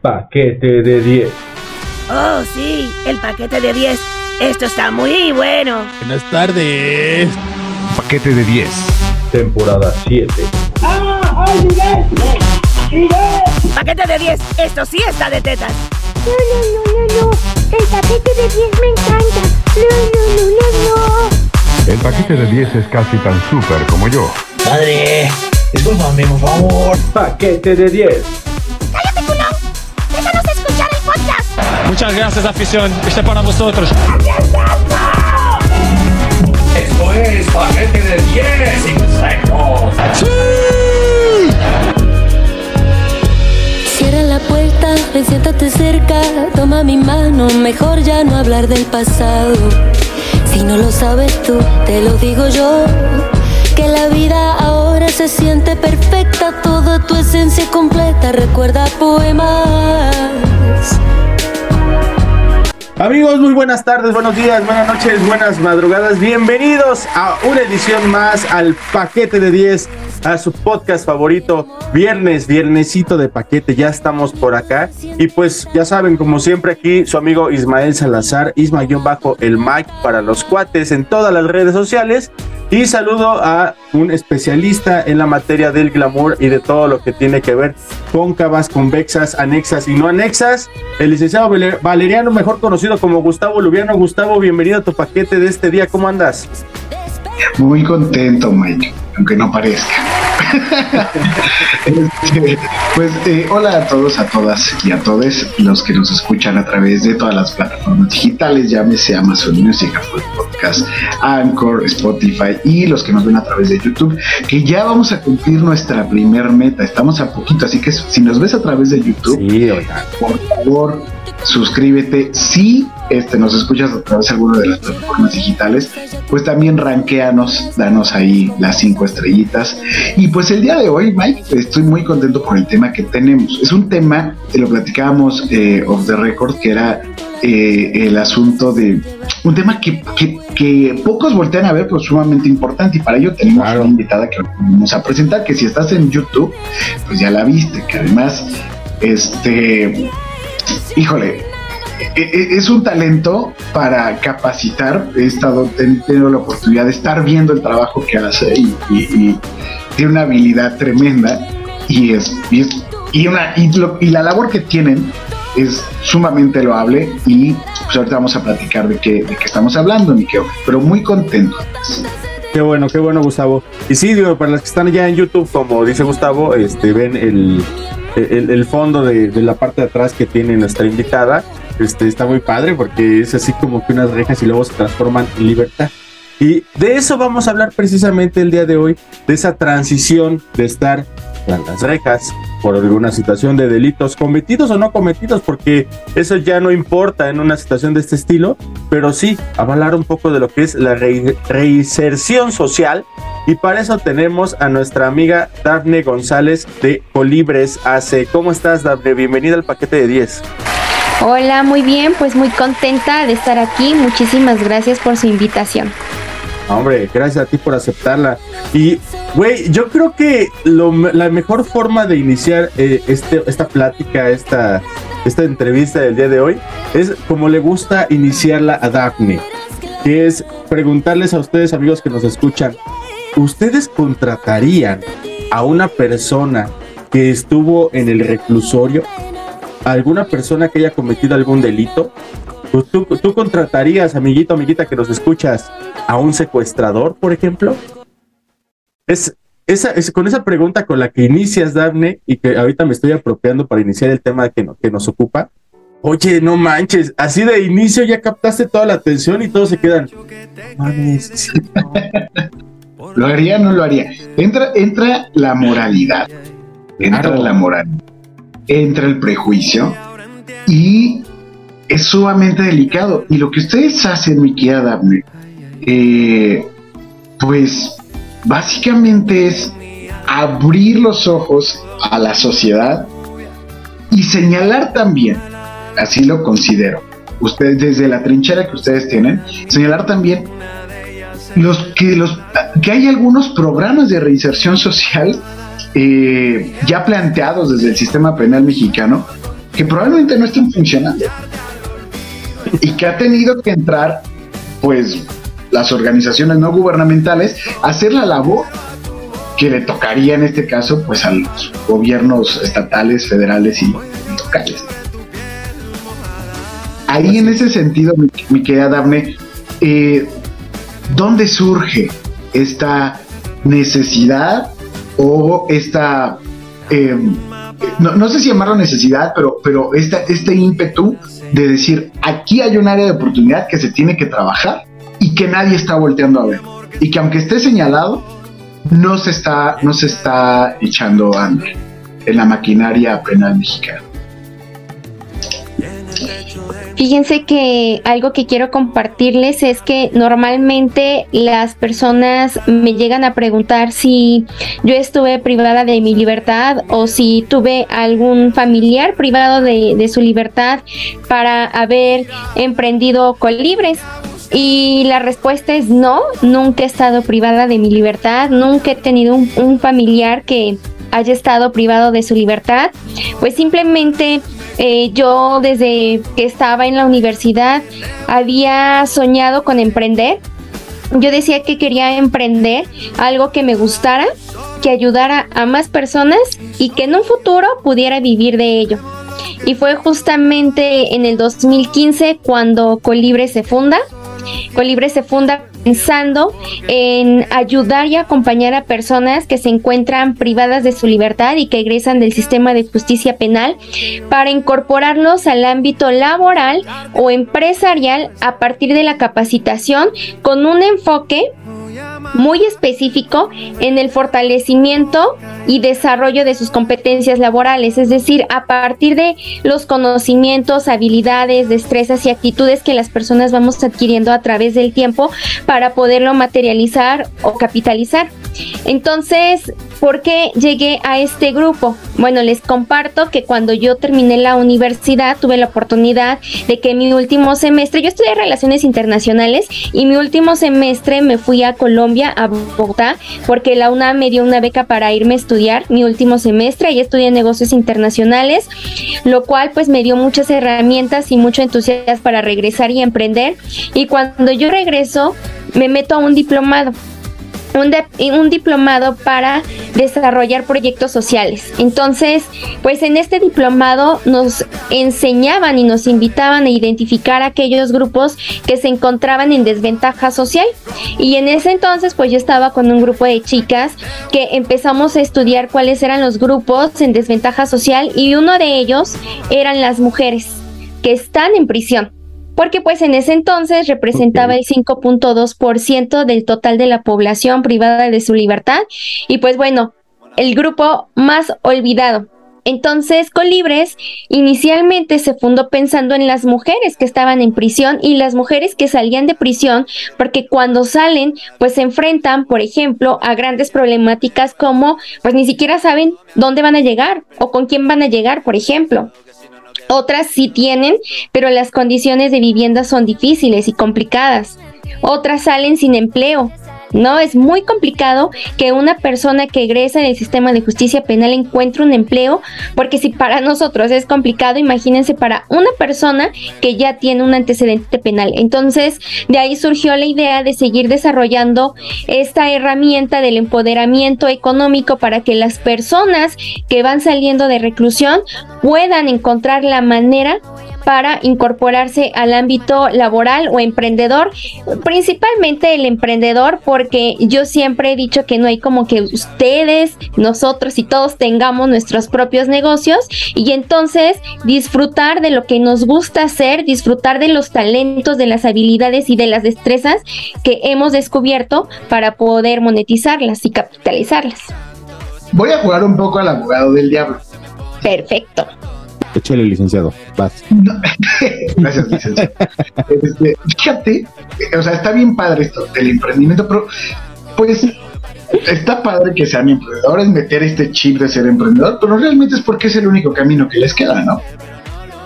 Paquete de 10. Oh, sí, el paquete de 10. Esto está muy bueno. Buenas tardes. Paquete de 10. Temporada 7. Paquete de 10. Esto sí está de tetas. No, no, no, no, no. El paquete de 10 me encanta. No, no, no, no, no. El paquete de 10 es casi tan súper como yo. Padre, discúlpame, por favor. Paquete de 10. Muchas gracias, afición. Este para vosotros. Esto es paquete de 10 insectos. Cierra la puerta, ven, siéntate cerca, toma mi mano, mejor ya no hablar del pasado. Si no lo sabes tú, te lo digo yo, que la vida ahora se siente perfecta, toda tu esencia completa, recuerda poemas. Amigos, muy buenas tardes, buenos días, buenas noches, buenas madrugadas. Bienvenidos a una edición más al Paquete de 10, a su podcast favorito, viernes, viernesito de paquete. Ya estamos por acá. Y pues ya saben, como siempre aquí, su amigo Ismael Salazar, Isma-bajo el Mike para los cuates en todas las redes sociales. Y saludo a un especialista en la materia del glamour y de todo lo que tiene que ver cóncavas, convexas, anexas y no anexas. El licenciado Valer- Valeriano, mejor conocido como Gustavo Lubiano. Gustavo, bienvenido a tu paquete de este día. ¿Cómo andas? Muy contento, Mike, aunque no parezca. Este, pues eh, hola a todos, a todas y a todos los que nos escuchan a través de todas las plataformas digitales, llámese Amazon Music, Apple Podcast, Anchor, Spotify y los que nos ven a través de YouTube, que ya vamos a cumplir nuestra primer meta. Estamos a poquito, así que si nos ves a través de YouTube, Sí, por favor, suscríbete. Si este, nos escuchas a través de alguna de las plataformas digitales, pues también ranqueanos, danos ahí las cinco estrellitas. Y pues el día de hoy, Mike, estoy muy contento por el tema que tenemos. Es un tema, que lo platicábamos eh, off the record, que era eh, el asunto de un tema que, que- que pocos voltean a ver, pero sumamente importante. Y para ello tenemos Claro. una invitada que vamos a presentar, que si estás en YouTube, pues ya la viste, que además, este, híjole, es un talento para capacitar. He estado, he tenido la oportunidad de estar viendo el trabajo que hace y, tiene una habilidad tremenda y es, y, una, y la labor que tienen es sumamente loable y pues ahorita vamos a platicar de qué, de qué estamos hablando, Miquel, pero muy contento. Qué bueno, qué bueno, Gustavo. Y sí, digo, para los que están ya en YouTube, como dice Gustavo, este, ven el, el, fondo de, de la parte de atrás que tiene nuestra invitada. Este, está muy padre porque es así como que unas rejas y luego se transforman en libertad. Y de eso vamos a hablar precisamente el día de hoy, de esa transición de estar tras las rejas por alguna situación de delitos cometidos o no cometidos, porque eso ya no importa en una situación de este estilo, pero sí hablar un poco de lo que es la re- reinserción social. Y para eso tenemos a nuestra amiga Dafne González de Colibres AC. ¿Cómo estás, Dafne? Bienvenida al paquete de 10. Hola, muy bien, pues muy contenta de estar aquí. Muchísimas gracias por su invitación. Hombre, gracias a ti por aceptarla. Y, güey, yo creo que la mejor forma de iniciar eh, este, esta plática, esta, esta entrevista del día de hoy, es como le gusta iniciarla a Daphne, que es preguntarles a ustedes, amigos que nos escuchan, ¿ustedes contratarían a una persona que estuvo en el reclusorio? ¿A ¿Alguna persona que haya cometido algún delito? ¿Tú, tú, tú contratarías, amiguito, amiguita que nos escuchas, a un secuestrador, por ejemplo? Es, esa, es con esa pregunta con la que inicias, Daphne, y que ahorita me estoy apropiando para iniciar el tema que, no- que nos ocupa. Oye, no manches, así de inicio ya captaste toda la atención y todos se quedan. Mames, sí, no". ¿Lo haría o no lo haría? Entra, entra la moralidad, entra Claro. la moral, entra el prejuicio y es sumamente delicado. Y lo que ustedes hacen, mi querida Daphne, eh, pues básicamente es abrir los ojos a la sociedad y señalar también, así lo considero, ustedes desde la trinchera que ustedes tienen, señalar también los que los que hay algunos programas de reinserción social eh, ya planteados desde el sistema penal mexicano que probablemente no estén funcionando y que ha tenido que entrar, pues, las organizaciones no gubernamentales a hacer la labor que le tocaría en este caso, pues, a los gobiernos estatales, federales y locales. Ahí en ese sentido, mi, mi querida Dafne, eh, ¿dónde surge esta necesidad o esta, eh, no, no, sé si llamarlo necesidad, pero, pero esta, este ímpetu de decir, aquí hay un área de oportunidad que se tiene que trabajar y que nadie está volteando a ver. Y que aunque esté señalado, no se está, no se está echando hambre en la maquinaria penal mexicana. Fíjense que algo que quiero compartirles es que normalmente las personas me llegan a preguntar si yo estuve privada de mi libertad o si tuve algún familiar privado de, su libertad para haber emprendido colibres. Y la respuesta es no, nunca he estado privada de mi libertad, nunca he tenido un familiar que haya estado privado de su libertad, pues simplemente eh, yo desde que estaba en la universidad había soñado con emprender. Yo decía que quería emprender algo que me gustara, que ayudara a más personas y que en un futuro pudiera vivir de ello. Y fue justamente en el 2015 cuando Colibre se funda. Colibre se funda pensando en ayudar y acompañar a personas que se encuentran privadas de su libertad y que egresan del sistema de justicia penal para incorporarlos al ámbito laboral o empresarial a partir de la capacitación con un enfoque muy específico en el fortalecimiento y desarrollo de sus competencias laborales, es decir, a partir de los conocimientos, habilidades, destrezas y actitudes que las personas vamos adquiriendo a través del tiempo para poderlo materializar o capitalizar. Entonces, ¿por qué llegué a este grupo? Bueno, les comparto que cuando yo terminé la universidad tuve la oportunidad de que mi último semestre, yo estudié relaciones internacionales y mi último semestre me fui a Colombia, a Bogotá, porque la UNAM me dio una beca para irme a estudiar mi último semestre y estudié negocios internacionales, lo cual pues me dio muchas herramientas y mucho entusiasmo para regresar y emprender. Y cuando yo regreso, me meto a un diplomado un, diplomado para desarrollar proyectos sociales. Entonces, pues en este diplomado nos enseñaban y nos invitaban a identificar aquellos grupos que se encontraban en desventaja social. Y en ese entonces, pues yo estaba con un grupo de chicas que empezamos a estudiar cuáles eran los grupos en desventaja social y uno de ellos eran las mujeres que están en prisión porque pues en ese entonces representaba el 5.2% del total de la población privada de su libertad y pues bueno, el grupo más olvidado. Entonces, Colibres inicialmente se fundó pensando en las mujeres que estaban en prisión y las mujeres que salían de prisión, porque cuando salen, pues se enfrentan, por ejemplo, a grandes problemáticas como, pues ni siquiera saben dónde van a llegar o con quién van a llegar, por ejemplo. Otras sí tienen, pero las condiciones de vivienda son difíciles y complicadas. Otras salen sin empleo. No, es muy complicado que una persona que egresa del sistema de justicia penal encuentre un empleo, porque si para nosotros es complicado, imagínense para una persona que ya tiene un antecedente penal. Entonces, de ahí surgió la idea de seguir desarrollando esta herramienta del empoderamiento económico para que las personas que van saliendo de reclusión puedan encontrar la manera para incorporarse al ámbito laboral o emprendedor, principalmente el emprendedor, porque yo siempre he dicho que no hay como que ustedes, nosotros y todos tengamos nuestros propios negocios y entonces disfrutar de lo que nos gusta hacer, disfrutar de los talentos, de las habilidades y de las destrezas que hemos descubierto para poder monetizarlas y capitalizarlas. Voy a jugar un poco al abogado del diablo. Perfecto. Échale, licenciado. Vas. No. Gracias, licenciado. Este, fíjate, o sea, está bien padre esto del emprendimiento, pero pues está padre que sean emprendedores, meter este chip de ser emprendedor, pero realmente es porque es el único camino que les queda, ¿no?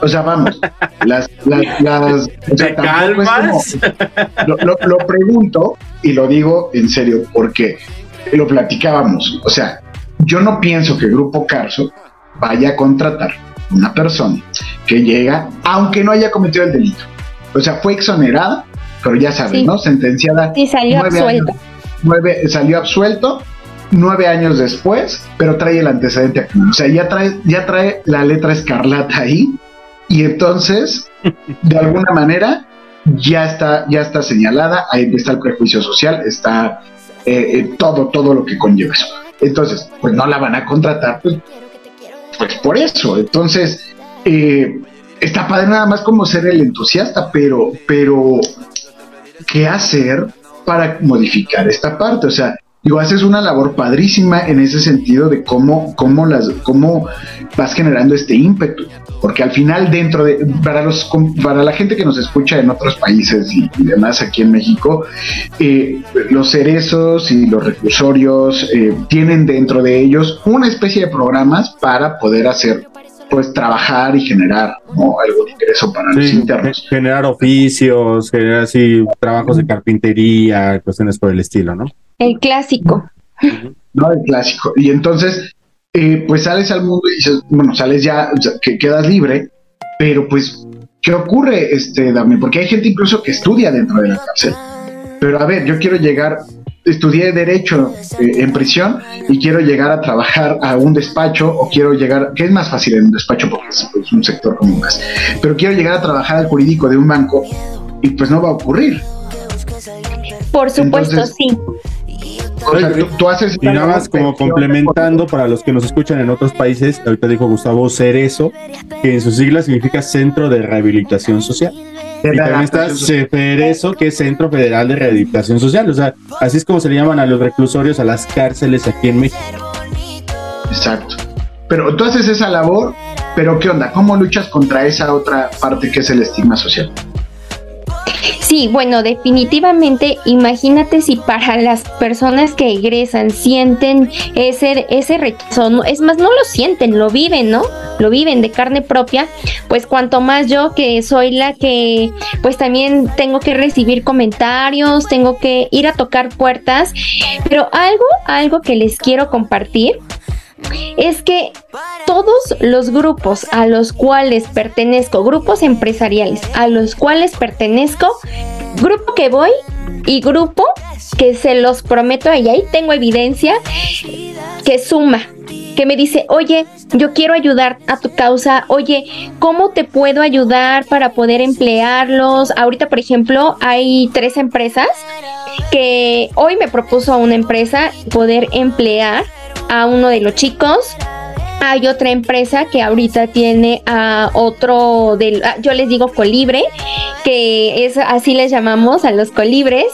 O sea, vamos, las, las, las o sea, ¿Te calmas? Como, lo, lo, lo pregunto y lo digo en serio, porque lo platicábamos. O sea, yo no pienso que el Grupo Carso vaya a contratar una persona que llega, aunque no haya cometido el delito. O sea, fue exonerada, pero ya sabes, Sí. ¿no? Sentenciada. Sí, salió nueve absuelto. años- nueve- salió absuelto nueve años después, pero trae el antecedente aquí. O sea, ya trae, ya trae la letra escarlata ahí. Y entonces, de alguna manera, ya está, ya está señalada, ahí está el prejuicio social, está eh, eh, todo, todo lo que conlleva eso. Entonces, pues no la van a contratar, pues, pues por eso. Entonces, eh, está padre nada más como ser el entusiasta, pero, pero, ¿qué hacer para modificar esta parte? O sea, digo, haces una labor padrísima en ese sentido de cómo, cómo las, cómo vas generando este ímpetu. Porque al final, dentro de, para los, para la gente que nos escucha en otros países y, y demás aquí en México, eh, los cerezos y los reclusorios eh, tienen dentro de ellos una especie de programas para poder hacer, pues, trabajar y generar ¿no? algún ingreso para los internos. generar oficios, generar así trabajos de carpintería, cuestiones por el estilo, ¿no? El clásico. ¿no? El clásico. Y entonces, eh, pues sales al mundo y dices, bueno, sales ya, o sea, que quedas libre, pero pues, ¿qué ocurre, este, Dami? Porque hay gente incluso que estudia dentro de la cárcel. Pero a ver, yo quiero llegar, estudié Derecho eh, en prisión y quiero llegar a trabajar a un despacho o quiero llegar, que es más fácil en un despacho porque es, es un sector como más, pero quiero llegar a trabajar al jurídico de un banco y pues no va a ocurrir. Por supuesto, Entonces, sí. O sea, tú, tú haces... Y nada más como complementando para los que nos escuchan en otros países, ahorita dijo Gustavo Cerezo, que en sus siglas significa Centro de Rehabilitación Social. Y también está CEFERESO, que es Centro Federal de Rehabilitación Social. O sea, así es como se le llaman a los reclusorios, a las cárceles aquí en México. Exacto. Pero tú haces esa labor, pero ¿qué onda? ¿Cómo luchas contra esa otra parte que es el estigma social? Sí, bueno, definitivamente, imagínate si para las personas que egresan sienten ese, ese rechazo, no- es más, no lo sienten, lo viven, ¿no? Lo viven de carne propia, pues cuanto más yo que soy la que, pues también tengo que recibir comentarios, tengo que ir a tocar puertas, pero algo, algo que les quiero compartir es que todos los grupos a los cuales pertenezco, grupos empresariales a los cuales pertenezco, grupo que voy y grupo que se los prometo y ahí tengo evidencia que suma, que me dice, oye, yo quiero ayudar a tu causa, oye, ¿cómo te puedo ayudar para poder emplearlos? Ahorita, por ejemplo, hay tres empresas que hoy me propuso una empresa poder emplear a uno de los chicos. Hay otra empresa que ahorita tiene a otro del, ah, yo les digo colibre, que es así les llamamos a los colibres,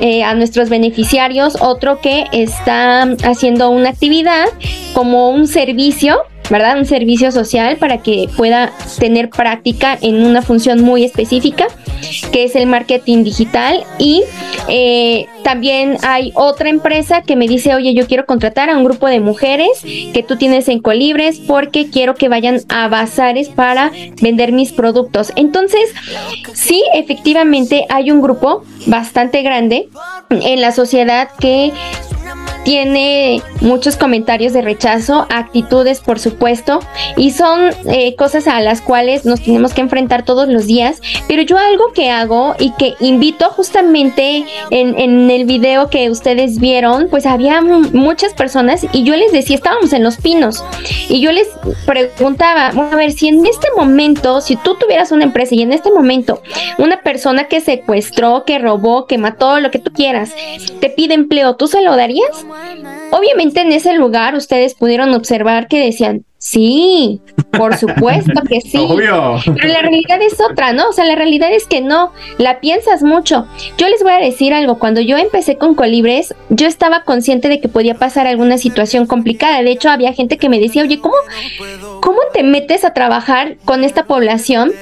eh, a nuestros beneficiarios. Otro que está haciendo una actividad como un servicio, ¿verdad? Un servicio social para que pueda tener práctica en una función muy específica, que es el marketing digital. Y eh, también hay otra empresa que me dice, oye, yo quiero contratar a un grupo de mujeres que tú tienes en Colibres porque quiero que vayan a bazares para vender mis productos. Entonces, sí, efectivamente hay un grupo bastante grande en la sociedad que tiene muchos comentarios de rechazo, actitudes por supuesto, y son eh, cosas a las cuales nos tenemos que enfrentar todos los días, pero yo algo que hago y que invito justamente en, en el video que ustedes vieron, pues había mu- muchas personas y yo les decía, estábamos en los pinos, y yo les preguntaba, a ver, si en este momento, si tú tuvieras una empresa y en este momento una persona que secuestró, que robó, que mató, lo que tú quieras, te pide empleo, ¿tú se lo darías? Obviamente en ese lugar ustedes pudieron observar que decían, sí, por supuesto que sí. Obvio. Pero la realidad es otra, ¿no? O sea, la realidad es que no, la piensas mucho. Yo les voy a decir algo, cuando yo empecé con Colibres, yo estaba consciente de que podía pasar alguna situación complicada. De hecho, había gente que me decía, oye, ¿cómo, cómo te metes a trabajar con esta población?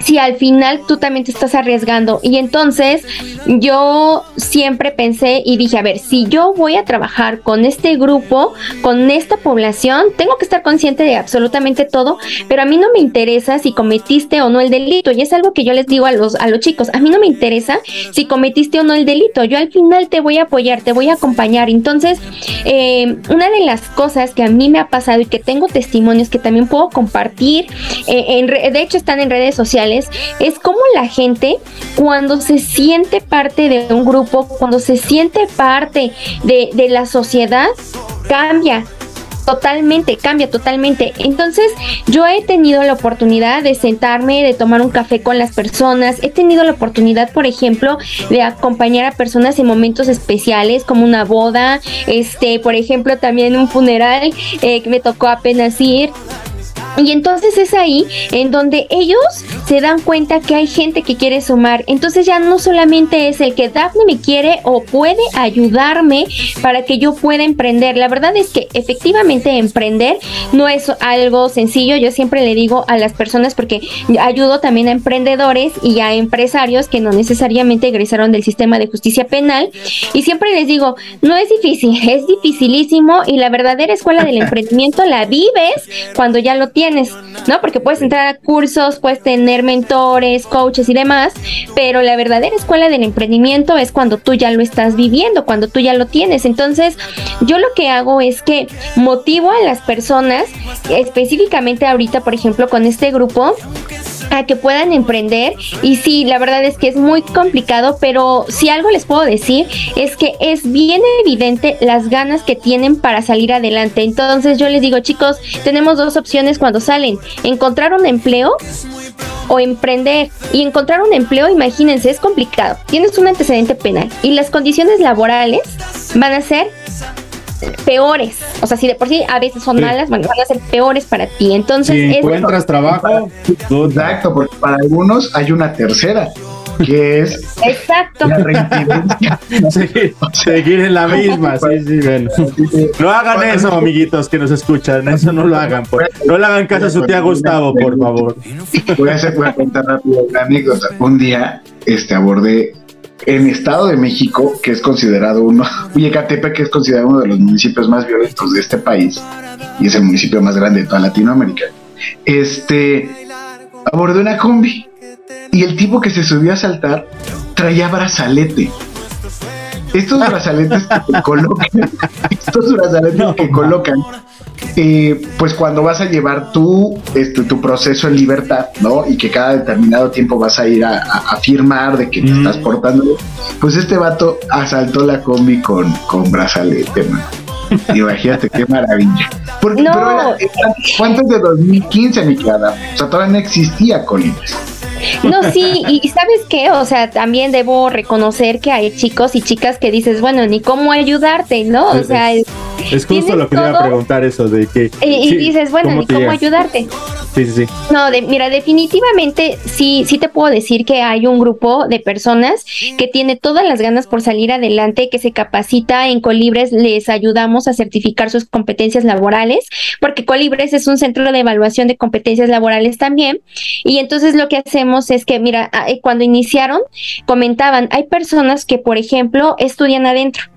Si al final tú también te estás arriesgando? Y entonces yo siempre pensé y dije, a ver, si yo voy a trabajar con este grupo, con esta población, tengo que estar consciente de absolutamente todo, pero a mí no me interesa si cometiste o no el delito. Y es algo que yo les digo a los, a los chicos, a mí no me interesa si cometiste o no el delito. Yo al final te voy a apoyar, te voy a acompañar. Entonces, eh, una de las cosas que a mí me ha pasado y que tengo testimonios que también puedo compartir, eh, en de hecho están en redes sociales, es como la gente cuando se siente parte de un grupo, cuando se siente parte de, de la sociedad, cambia, Totalmente, cambia totalmente. Entonces, yo he tenido la oportunidad de sentarme, de tomar un café con las personas. He tenido la oportunidad, por ejemplo, de acompañar a personas en momentos especiales, como una boda, este, por ejemplo, también un funeral eh, que me tocó apenas ir. Y entonces es ahí en donde ellos se dan cuenta que hay gente que quiere sumar. Entonces ya no solamente es el que Daphne me quiere o puede ayudarme para que yo pueda emprender. La verdad es que efectivamente emprender no es algo sencillo. Yo siempre le digo a las personas porque ayudo también a emprendedores y a empresarios que no necesariamente egresaron del sistema de justicia penal. Y siempre les digo, no es difícil, es dificilísimo y la verdadera escuela del emprendimiento la vives cuando ya lo tienes ¿no? Porque puedes entrar a cursos, puedes tener mentores, coaches y demás, pero la verdadera escuela del emprendimiento es cuando tú ya lo estás viviendo, cuando tú ya lo tienes. Entonces, yo lo que hago es que motivo a las personas, específicamente ahorita, por ejemplo, con este grupo, a que puedan emprender. Y sí, la verdad es que es muy complicado, pero si algo les puedo decir es que es bien evidente las ganas que tienen para salir adelante. Entonces yo les digo, chicos, tenemos dos opciones cuando salen. Encontrar un empleo o emprender. Y encontrar un empleo, imagínense, es complicado. Tienes un antecedente penal y las condiciones laborales van a ser peores. O sea, si de por sí a veces son malas, bueno, van a ser peores para ti. Entonces, si encuentras trabajo, exacto, porque para algunos hay una tercera que es exacto. seguir, en la misma sí, sí, bueno. no hagan eso amiguitos que nos escuchan eso no lo hagan no le hagan caso a su tía Gustavo por favor. Voy a, contar rápido una anécdota. Un día este abordé en Estado de México, que es considerado uno, y Ecatepec, que es considerado uno de los municipios más violentos de este país, y es el municipio más grande de toda Latinoamérica, este, abordé una combi, y el tipo que se subió a saltar traía brazalete. Estos brazaletes que colocan, estos brazaletes que colocan eh, pues cuando vas a llevar tú este, tu proceso en libertad, ¿no? Y que cada determinado tiempo vas a ir a, firmar de que te estás portando, pues este vato asaltó la combi con, con brazalete, man. Imagínate qué maravilla. Porque, no. pero ¿cuánto es de 2015, mi cara? O sea, todavía no existía Colibres. No, sí, y ¿sabes qué? O sea, también debo reconocer que hay chicos y chicas que dices, bueno, ni cómo ayudarte, ¿no? O sea, es, justo lo que iba a preguntar eso de que... Y, dices, bueno, ni cómo ayudarte. Sí, sí, sí. No, de, mira, definitivamente sí, sí te puedo decir que hay un grupo de personas que tiene todas las ganas por salir adelante, que se capacita en Colibres, les ayudamos a certificar sus competencias laborales, porque Colibres es un centro de evaluación de competencias laborales también, y entonces lo que hacemos es que, mira, ah, eh, cuando iniciaron, comentaban, hay personas que, por ejemplo, estudian adentro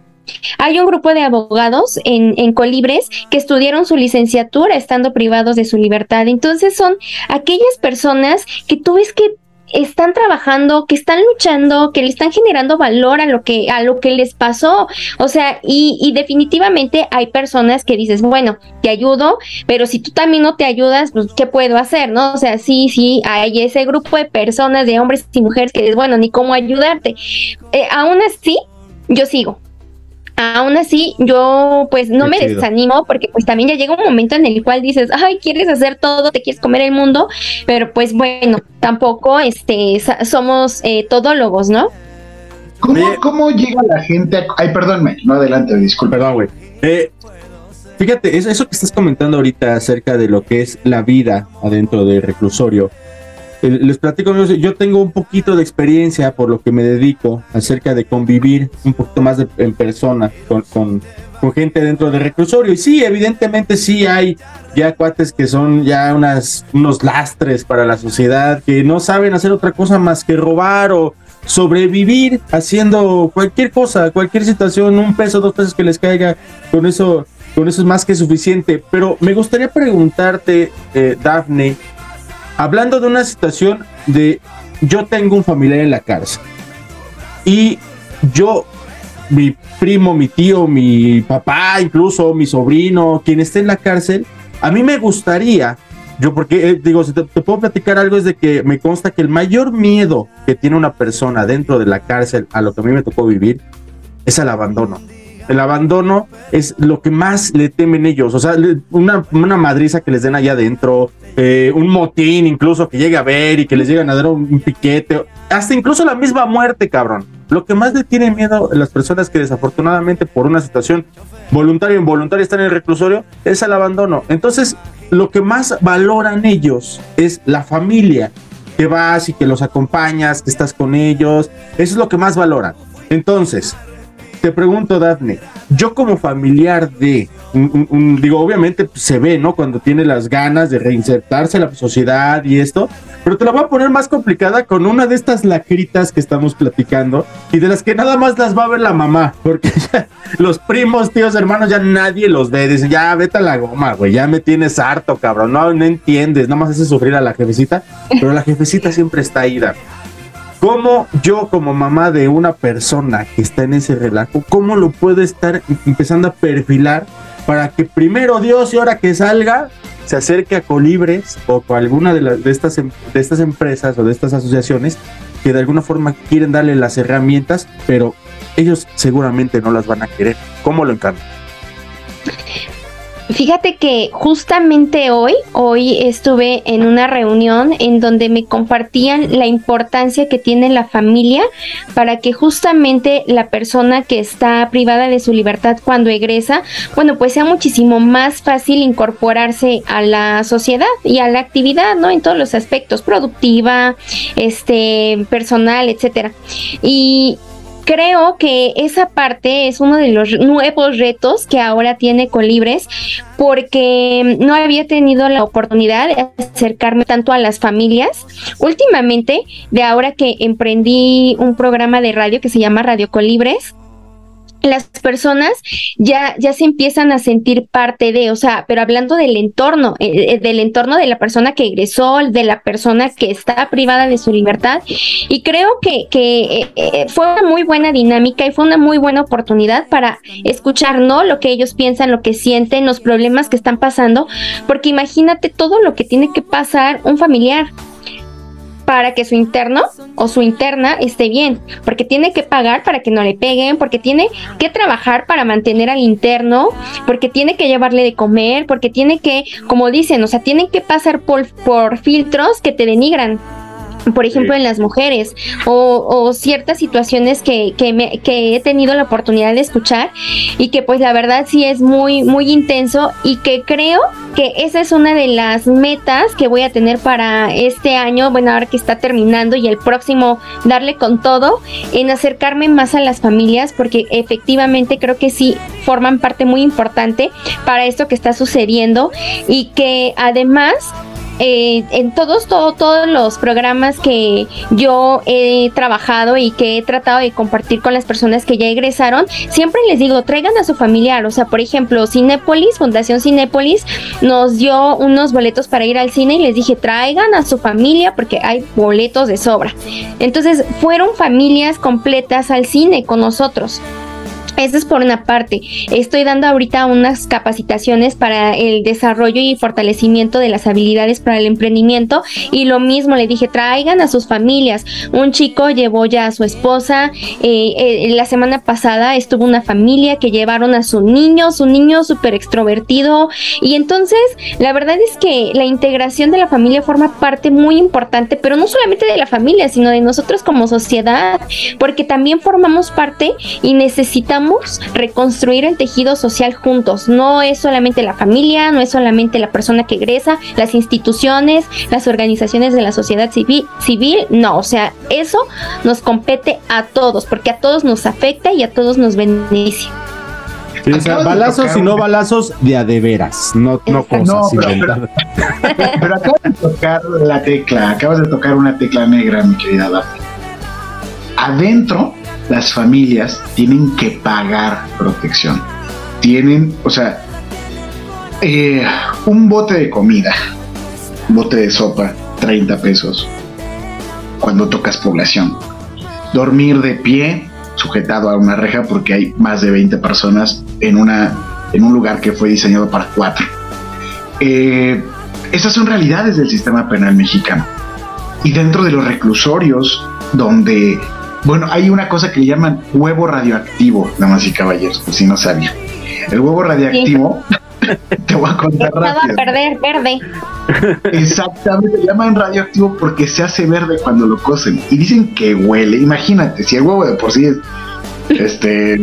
hay un grupo de abogados en, en, Colibres que estudiaron su licenciatura estando privados de su libertad. Entonces son aquellas personas que tú ves que están trabajando, que están luchando, que le están generando valor a lo que a lo que les pasó. O sea, y, definitivamente hay personas que dices, bueno, te ayudo, pero si tú también no te ayudas, pues ¿qué puedo hacer? ¿No? O sea, sí, sí, hay ese grupo de personas, de hombres y mujeres que dices, bueno, ni cómo ayudarte. Eh, aún así, yo sigo. Aún así, yo pues no me desanimo porque pues también ya llega un momento en el cual dices, ay, quieres hacer todo, te quieres comer el mundo, pero pues bueno, tampoco este, somos eh, todólogos, ¿no? ¿Cómo, llega la gente? Ay, perdónme, no adelante, disculpe. Perdón, güey. Eh, fíjate, eso que estás comentando ahorita acerca de lo que es la vida adentro del reclusorio, les platico, yo tengo un poquito de experiencia por lo que me dedico acerca de convivir un poquito más en persona con, con gente dentro del reclusorio. Y sí, evidentemente sí hay ya cuates que son ya unas, unos lastres para la sociedad, que no saben hacer otra cosa más que robar o sobrevivir haciendo cualquier cosa, cualquier situación, un peso, dos pesos que les caiga, con eso, con eso es más que suficiente. Pero me gustaría preguntarte, eh, Daphne, hablando de una situación de yo tengo un familiar en la cárcel y yo, mi primo, mi tío, mi papá, incluso mi sobrino, quien esté en la cárcel, a mí me gustaría, yo porque eh, digo, si te, te puedo platicar algo es de que me consta que el mayor miedo que tiene una persona dentro de la cárcel a lo que a mí me tocó vivir es el abandono. El abandono es lo que más le temen ellos. O sea, una, una madriza que les den allá adentro, eh, un motín incluso que llegue a ver y que les lleguen a dar un, un piquete, hasta incluso la misma muerte, cabrón. Lo que más le tiene miedo a las personas que desafortunadamente por una situación voluntaria o involuntaria están en el reclusorio es el abandono. Entonces, lo que más valoran ellos es la familia, que vas y que los acompañas, que estás con ellos. Eso es lo que más valoran. Entonces, te pregunto, Daphne, yo como familiar de, digo, obviamente se ve, ¿no? Cuando tiene las ganas de reinsertarse en la sociedad y esto, pero te la voy a poner más complicada con una de estas lacritas que estamos platicando y de las que nada más las va a ver la mamá, porque ya los primos, tíos, hermanos, ya nadie los ve, dicen, ya vete a la goma, güey, ya me tienes harto, cabrón, no, no entiendes, nada más hace sufrir a la jefecita, pero la jefecita siempre está ahí. ¿Cómo yo como mamá de una persona que está en ese relajo, cómo lo puedo estar empezando a perfilar para que primero Dios y ahora que salga se acerque a Colibres o con alguna de, de, estas, em- de estas empresas o de estas asociaciones que de alguna forma quieren darle las herramientas, pero ellos seguramente no las van a querer. ¿Cómo lo encantan? Fíjate que justamente hoy, hoy estuve en una reunión en donde me compartían la importancia que tiene la familia para que justamente la persona que está privada de su libertad cuando egresa, bueno, pues sea muchísimo más fácil incorporarse a la sociedad y a la actividad, ¿no? En todos los aspectos, productiva, este, personal, etcétera. Y creo que esa parte es uno de los nuevos retos que ahora tiene Colibres porque no había tenido la oportunidad de acercarme tanto a las familias. Últimamente, de ahora que emprendí un programa de radio que se llama Radio Colibres, las personas ya, ya se empiezan a sentir parte de, o sea, pero hablando del entorno, eh, eh, del entorno de la persona que egresó, de la persona que está privada de su libertad. Y creo que, que eh, eh, fue una muy buena dinámica y fue una muy buena oportunidad para escuchar, ¿no? Lo que ellos piensan, lo que sienten, los problemas que están pasando, porque imagínate todo lo que tiene que pasar un familiar para que su interno o su interna esté bien, porque tiene que pagar para que no le peguen, porque tiene que trabajar para mantener al interno, porque tiene que llevarle de comer, porque tiene que, como dicen, o sea, tienen que pasar por, por filtros que te denigran. Por ejemplo, en las mujeres o, o ciertas situaciones que, que, me- que he tenido la oportunidad de escuchar y que pues la verdad sí es muy, muy intenso y que creo que esa es una de las metas que voy a tener para este año, bueno, ahora que está terminando y el próximo darle con todo, en acercarme más a las familias porque efectivamente creo que sí forman parte muy importante para esto que está sucediendo y que además eh, en todos, todo- todos los programas que yo he trabajado y que he tratado de compartir con las personas que ya egresaron, siempre les digo, traigan a su familiar. O sea, por ejemplo, Cinépolis, Fundación Cinépolis, nos dio unos boletos para ir al cine y les dije, traigan a su familia porque hay boletos de sobra. Entonces, fueron familias completas al cine con nosotros. Eso es por una parte. Estoy dando ahorita unas capacitaciones para el desarrollo y fortalecimiento de las habilidades para el emprendimiento y lo mismo le dije, traigan a sus familias. Un chico llevó ya a su esposa, eh, eh, la semana pasada estuvo una familia que llevaron a su niño, su niño súper extrovertido y entonces la verdad es que la integración de la familia forma parte muy importante, pero no solamente de la familia, sino de nosotros como sociedad, porque también formamos parte y necesitamos reconstruir el tejido social juntos. No es solamente la familia, no es solamente la persona que egresa, las instituciones, las organizaciones de la sociedad civil, civil, no, o sea, eso nos compete a todos, porque a todos nos afecta y a todos nos beneficia. De balazos tocar y no balazos de a de veras, no, no cosas No, pero- inventadas. Pero acabas de tocar la tecla, acabas de tocar una tecla negra, mi querida Daphne. Adentro, las familias tienen que pagar protección. Tienen, o sea, eh, un bote de comida, bote de sopa, 30 pesos, cuando tocas población. Dormir de pie, sujetado a una reja, porque hay más de 20 personas en, una, en un lugar que fue diseñado para cuatro. Eh, esas son realidades del sistema penal mexicano. Y dentro de los reclusorios, donde, bueno, hay una cosa que le llaman huevo radioactivo, damas y caballeros, por si no sabía. El huevo radioactivo, te voy a contar Estaba a rápido. perder, verde. Exactamente, le llaman radioactivo porque se hace verde cuando lo cocen. Y dicen que huele. Imagínate, si el huevo de por sí es, este,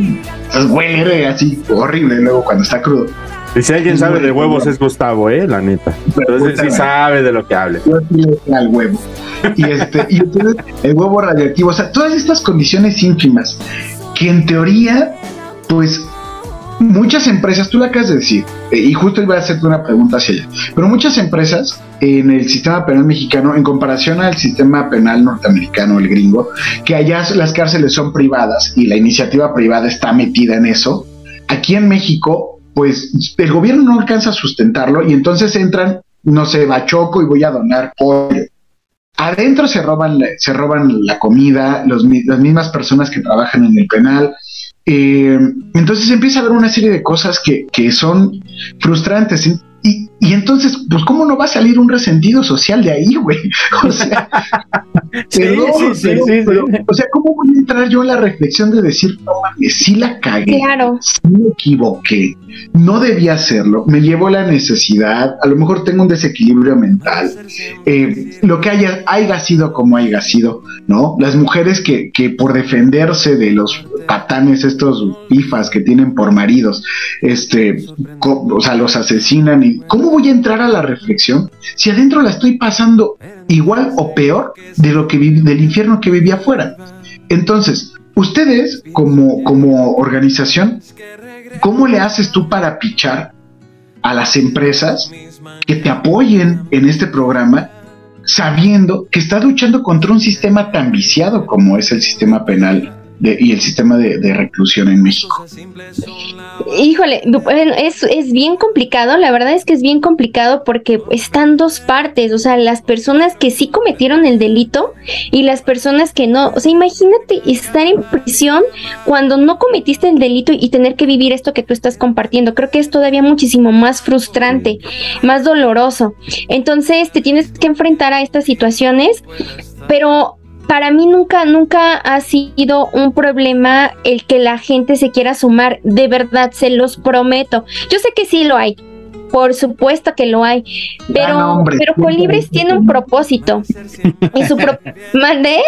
huele así horrible luego cuando está crudo. Y si alguien sabe de huevos es Gustavo, eh, la neta. Entonces sí sabe de lo que hable. Yo sí le al huevo. Y este, y entonces el huevo radioactivo, o sea, todas estas condiciones ínfimas que en teoría, pues muchas empresas, tú lo acabas de decir, eh, y justo iba a hacerte una pregunta hacia allá, pero muchas empresas en el sistema penal mexicano, en comparación al sistema penal norteamericano, el gringo, que allá las cárceles son privadas y la iniciativa privada está metida en eso, aquí en México, pues el gobierno no alcanza a sustentarlo y entonces entran, no sé, bachoco y voy a donar pollo. Adentro se roban, se roban la comida, los las mismas personas que trabajan en el penal. Eh, entonces empieza a haber una serie de cosas que, que son frustrantes. Y, y entonces, pues, ¿cómo no va a salir un resentido social de ahí, güey? O sea, Sí, perdón, sí, sí, pero- sí, sí. pero, o sea, ¿cómo voy a entrar yo en la reflexión de decir, no mames, sí la cagué? Claro. sí me equivoqué, no debía hacerlo, me llevó la necesidad, a lo mejor tengo un desequilibrio mental, eh, lo que haya, haya sido como haya sido, ¿no? Las mujeres que, que por defenderse de los patanes, estos pifas que tienen por maridos, este, o sea, los asesinan y ¿cómo voy a entrar a la reflexión si adentro la estoy pasando igual o peor de lo que del infierno que vivía afuera? Entonces, ustedes como, como organización, ¿cómo le haces tú para pichar a las empresas que te apoyen en este programa sabiendo que estás luchando contra un sistema tan viciado como es el sistema penal de- y el sistema de, de reclusión en México? Híjole, es, es bien complicado, la verdad es que es bien complicado porque están dos partes, o sea, las personas que sí cometieron el delito y las personas que no. O sea, imagínate estar en prisión cuando no cometiste el delito y tener que vivir esto que tú estás compartiendo. Creo que es todavía muchísimo más frustrante, más doloroso. Entonces, te tienes que enfrentar a estas situaciones, pero para mí nunca, nunca ha sido un problema el que la gente se quiera sumar. De verdad, se los prometo. Yo sé que sí lo hay. Por supuesto que lo hay. Pero, nombre, pero siempre Colibres tiene un propósito. Y su pro- ¿Mandé?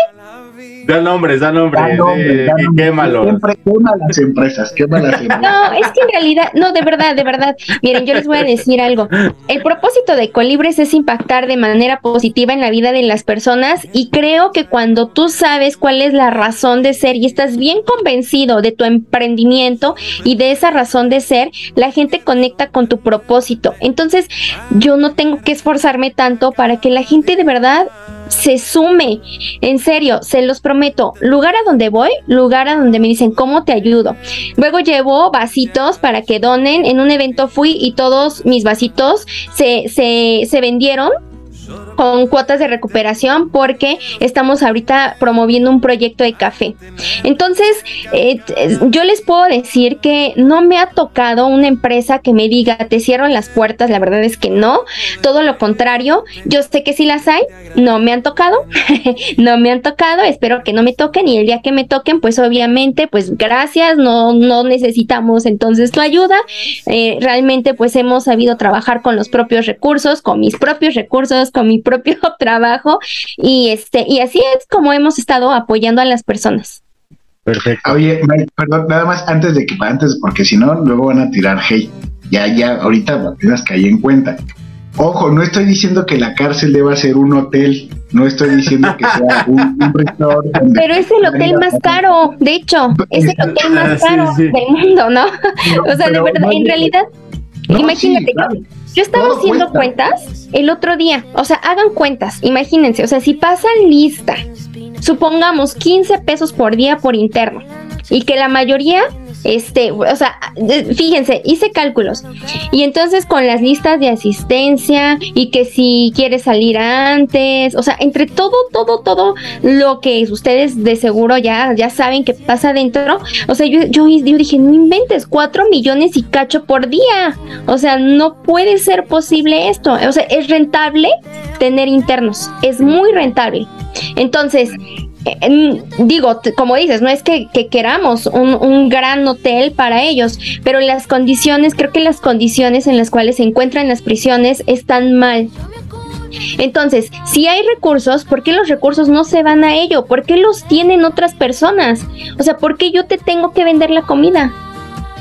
Da nombres, da nombres, Da nombre, eh, da y nombre. quémalo. Siempre quema las empresas, quema las empresas. No, es que en realidad, no, de verdad, de verdad. Miren, yo les voy a decir algo. El propósito de Colibres es impactar de manera positiva en la vida de las personas y creo que cuando tú sabes cuál es la razón de ser y estás bien convencido de tu emprendimiento y de esa razón de ser, la gente conecta con tu propósito. Entonces, yo no tengo que esforzarme tanto para que la gente de verdad se sume. En serio, se los prometo. Lugar a donde voy, lugar a donde me dicen cómo te ayudo. Luego llevo vasitos para que donen. En un evento fui y todos mis vasitos se, se, se vendieron con cuotas de recuperación porque estamos ahorita promoviendo un proyecto de café. Entonces, eh, yo les puedo decir que no me ha tocado una empresa que me diga, te cierro las puertas, la verdad es que no, todo lo contrario, yo sé que sí las hay, no me han tocado, no me han tocado, espero que no me toquen y el día que me toquen, pues obviamente, pues gracias, no, no necesitamos entonces tu ayuda, Eh, realmente pues hemos sabido trabajar con los propios recursos, con mis propios recursos, con mi propio trabajo y este, y así es como hemos estado apoyando a las personas. Perfecto. Oye, Mike, perdón, nada más antes de que antes, porque si no, luego van a tirar hate. Ya, ya, ahorita apenas caí en cuenta. Ojo, no estoy diciendo que la cárcel deba ser un hotel, no estoy diciendo que sea un, un resort. donde- Pero es el hotel más caro, de hecho, es el hotel Ah, más sí, caro sí. del mundo, ¿no? o sea, de verdad, no, en realidad, No, imagínate, sí, claro. yo estaba haciendo cuentas el otro día, o sea, hagan cuentas, imagínense, o sea, si pasan lista, supongamos 15 pesos por día por interno, y que la mayoría, este, o sea, fíjense, hice cálculos, y entonces con las listas de asistencia, y que si quieres salir antes, o sea, entre todo, todo, todo lo que ustedes de seguro ya, ya saben que pasa adentro, o sea, yo, yo, yo dije, no inventes, 4 millones y cacho por día, o sea, no puede ser posible esto, o sea, es rentable tener internos, es muy rentable. Entonces, digo, como dices, no es que, que queramos un, un gran hotel para ellos, pero las condiciones, creo que las condiciones en las cuales se encuentran las prisiones están mal. Entonces, si hay recursos, ¿por qué los recursos no se van a ello? ¿Por qué los tienen otras personas? O sea, ¿por qué yo te tengo que vender la comida?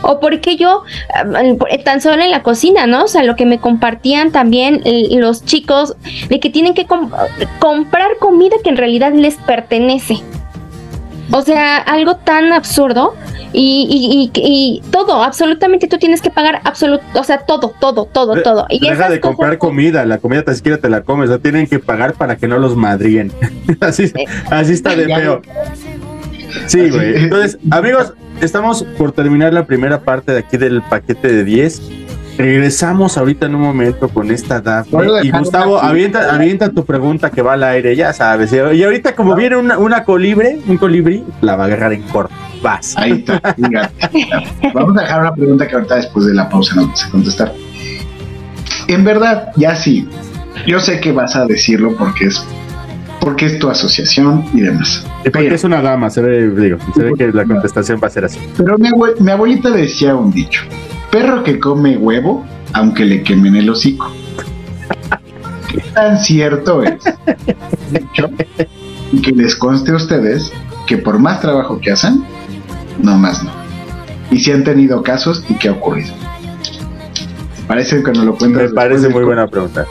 O por qué yo, tan solo en la cocina, ¿no? O sea, lo que me compartían también eh, los chicos, de que tienen que com- comprar comida que en realidad les pertenece. O sea, algo tan absurdo y, y- y- y todo, absolutamente tú tienes que pagar absoluto, o sea, todo, todo, todo, todo. Y Deja de cosas- comprar comida, la comida tan siquiera te la comes, o sea, tienen que pagar para que no los madríen. así, así está de feo. Sí, güey. Entonces, amigos, estamos por terminar la primera parte de aquí del paquete de 10. Regresamos ahorita en un momento con esta Dafne. Y Gustavo, avienta, avienta tu pregunta que va al aire, ya sabes. Y ahorita, como viene una, una colibre, un colibrí, la va a agarrar en corto. Vas. Ahí está. fíjate. Vamos a dejar una pregunta que ahorita después de la pausa no vamos a contestar. En verdad, ya sí. Yo sé que vas a decirlo porque es porque es tu asociación y demás. Y porque es una dama, se ve, digo, se ve que la contestación va a ser así. Pero mi, abue- mi abuelita decía un dicho: perro que come huevo, aunque le quemen el hocico. ¿Qué tan cierto es? Dicho, y que les conste a ustedes que por más trabajo que hacen, no más no. Y si han tenido casos y qué ha ocurrido. Parece que nos lo cuentas. Me parece muy buena pregunta.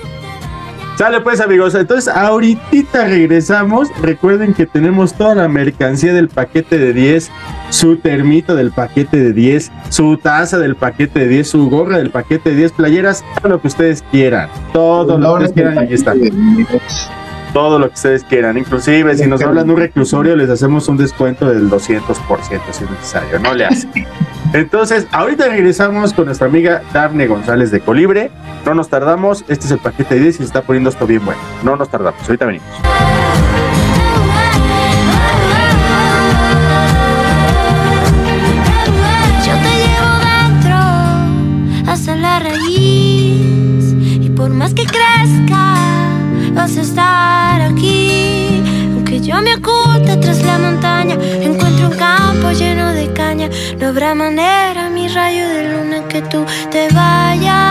Sale pues amigos, entonces ahorita regresamos. Recuerden que tenemos toda la mercancía del paquete de 10, su termito del paquete de 10, su taza del paquete de 10, su gorra del paquete de 10, playeras, todo lo que ustedes quieran. Todo lo que ustedes quieran, ahí está. Todo lo que ustedes quieran. Inclusive si nos hablan un reclusorio, les hacemos un descuento del 200% si es necesario. No le hace. Entonces, ahorita regresamos con nuestra amiga Daphne González de Colibre. No nos tardamos. Este es el paquete de 10 y se está poniendo esto bien bueno. No nos tardamos. Ahorita venimos. Yo te llevo dentro hasta la raíz y por más que crezca vas a estar aquí. Aunque yo me oculte tras la montaña, encuentro un campo lleno de. No habrá manera, mi rayo de luna, que tú te vayas.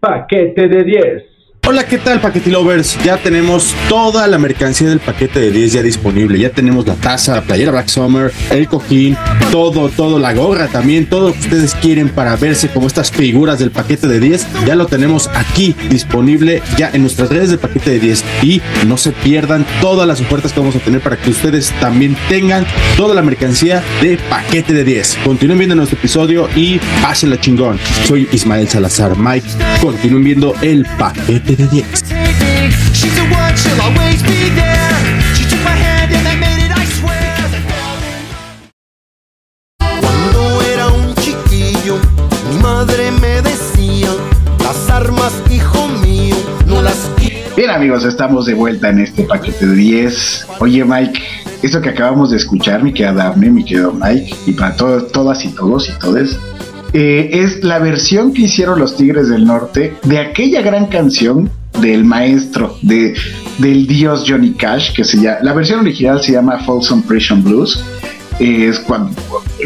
Paquete de 10. Hola, ¿qué tal, Paquete Lovers? Ya tenemos toda la mercancía del paquete de 10 ya disponible. Ya tenemos la taza, la playera Black Summer, el cojín, todo, todo, la gorra también, todo lo que ustedes quieren para verse como estas figuras del paquete de 10. Ya lo tenemos aquí disponible ya en nuestras redes del paquete de 10. Y no se pierdan todas las ofertas que vamos a tener para que ustedes también tengan toda la mercancía de paquete de 10. Continúen viendo nuestro episodio y pásenla chingón. Soy Ismael Salazar Mike. Continúen viendo el paquete de 10. She's a one, she'll always be there. She took my hand and I made it, I swear. Cuando era un chiquillo, mi madre me decía, las armas, hijo mío, no las quiero. Bien amigos, estamos de vuelta en este paquete de 10. Oye Mike, esto que acabamos de escuchar, mi querida Daphne, mi querido Mike, y para todos, todas y todos y todes, eh, es la versión que hicieron los Tigres del Norte de aquella gran canción del maestro, de, del dios Johnny Cash, que se llama, la versión original se llama Folsom Prison Blues. Es cuando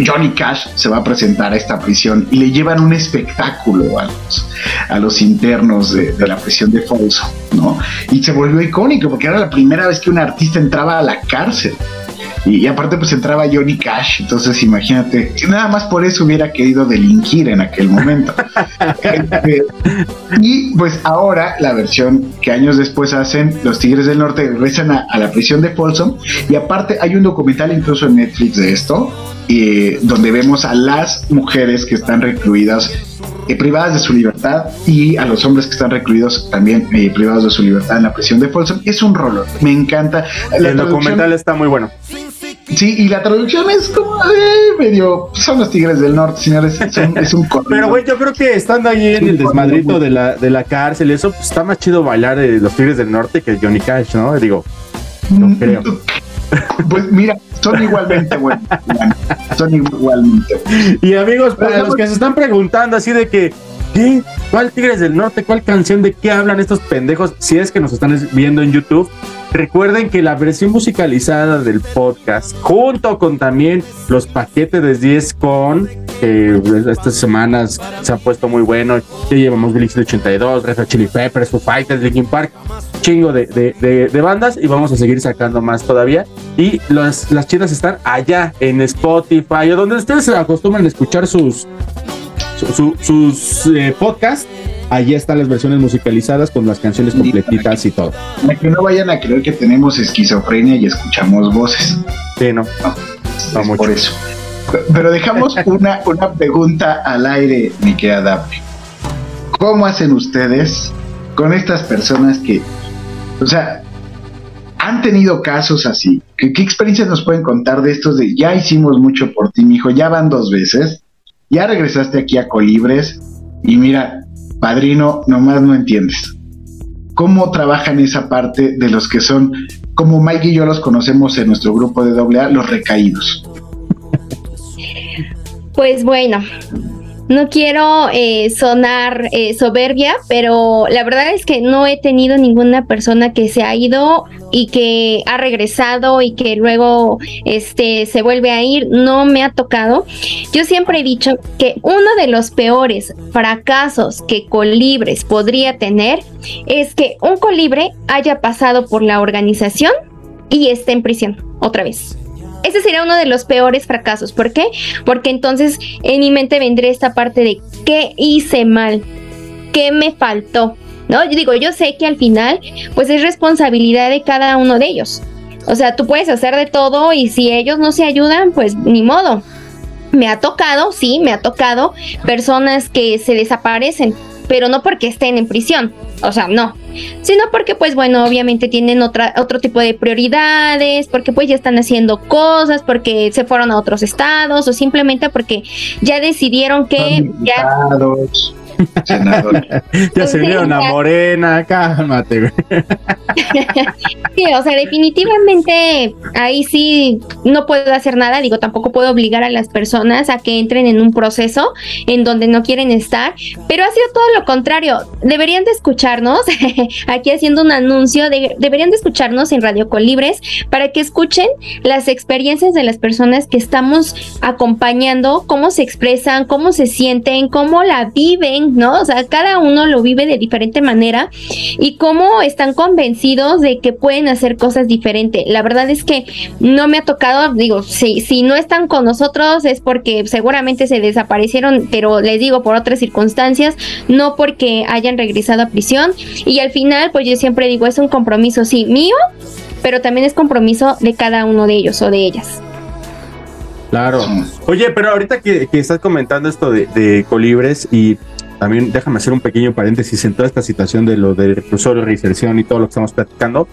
Johnny Cash se va a presentar a esta prisión y le llevan un espectáculo a los, a los internos de, de la prisión de Folsom, ¿no? Y se volvió icónico porque era la primera vez que un artista entraba a la cárcel. Y, y aparte pues entraba Johnny Cash, entonces imagínate, nada más por eso hubiera querido delinquir en aquel momento. Este, y pues ahora la versión que años después hacen los Tigres del Norte regresan a, a la prisión de Folsom y aparte hay un documental incluso en Netflix de esto, eh, donde vemos a las mujeres que están recluidas eh, privadas de su libertad y a los hombres que están recluidos también eh, privados de su libertad en la prisión de Folsom. Es un rollo, me encanta. La el documental está muy bueno. Sí, y la traducción es como eh, medio. Son los Tigres del Norte, señores. son- es un corrido. Pero, güey, yo creo que estando ahí en el desmadrito de la, de la cárcel eso, pues está más chido bailar eh, los Tigres del Norte que Johnny Cash, ¿no? Digo, no creo. Pues mira, son igualmente buenos. Son igualmente buenos. Y amigos, para los que se están preguntando así de que, ¿qué? ¿Cuál Tigres del Norte? ¿Cuál canción? ¿De qué hablan estos pendejos? Si es que nos están viendo en YouTube, recuerden que la versión musicalizada del podcast, junto con también los paquetes de 10 con, que estas semanas se han puesto muy buenos, ya llevamos Blix 82, Red Chili Peppers, Foo Fighters, Linkin Park, chingo de, de- de- de bandas y vamos a seguir sacando más todavía. Y las, chidas están allá en Spotify o donde ustedes se acostumbran a escuchar sus, su- su- sus eh, podcasts. Allí están las versiones musicalizadas con las canciones completitas y todo. Para que no vayan a creer que tenemos esquizofrenia y escuchamos voces. Sí, no. Es por eso. Pero dejamos una, una pregunta al aire, mi querida Daphne. ¿Cómo hacen ustedes con estas personas que, o sea, han tenido casos así? ¿Qué, qué experiencias nos pueden contar de estos de ya hicimos mucho por ti, mijo, ya van dos veces, ya regresaste aquí a Colibres y mira, padrino, nomás no entiendes. ¿Cómo trabajan esa parte de los que son, como Mike y yo los conocemos en nuestro grupo de AA, los recaídos? Pues bueno, no quiero eh, sonar eh, soberbia, pero la verdad es que no he tenido ninguna persona que se ha ido y que ha regresado y que luego este se vuelve a ir. No me ha tocado. Yo siempre he dicho que uno de los peores fracasos que Colibres podría tener es que un colibre haya pasado por la organización y esté en prisión otra vez. Ese sería uno de los peores fracasos. ¿Por qué? Porque entonces en mi mente vendría esta parte de qué hice mal, qué me faltó. ¿No? Yo digo, yo sé que al final, pues es responsabilidad de cada uno de ellos. O sea, tú puedes hacer de todo y si ellos no se ayudan, pues ni modo. Me ha tocado, sí, me ha tocado personas que se desaparecen, pero no porque estén en prisión. O sea, no. Sino porque, pues bueno, obviamente tienen otra, otro tipo de prioridades, porque pues ya están haciendo cosas, porque se fueron a otros estados, o simplemente porque ya decidieron que ya. Ya se vieron a Morena, cálmate, güey. Sí, o sea, definitivamente ahí sí no puedo hacer nada, digo, tampoco puedo obligar a las personas a que entren en un proceso en donde no quieren estar, pero ha sido todo lo contrario. Deberían de escucharnos, aquí haciendo un anuncio, de- deberían de escucharnos en Radio Colibres para que escuchen las experiencias de las personas que estamos acompañando, cómo se expresan, cómo se sienten, cómo la viven, ¿no? O sea, cada uno lo vive de diferente manera y cómo están convencidos de que pueden hacer cosas diferentes. La verdad es que no me ha tocado, digo, si, si no están con nosotros es porque seguramente se desaparecieron, pero les digo por otras circunstancias, no porque hayan regresado a prisión. Y al final, pues yo siempre digo, es un compromiso, sí, mío, pero también es compromiso de cada uno de ellos o de ellas. Claro. Oye, pero ahorita que, que estás comentando esto de, de colibres y también déjame hacer un pequeño paréntesis en toda esta situación de lo del reclusorio, reinserción y todo lo que estamos platicando.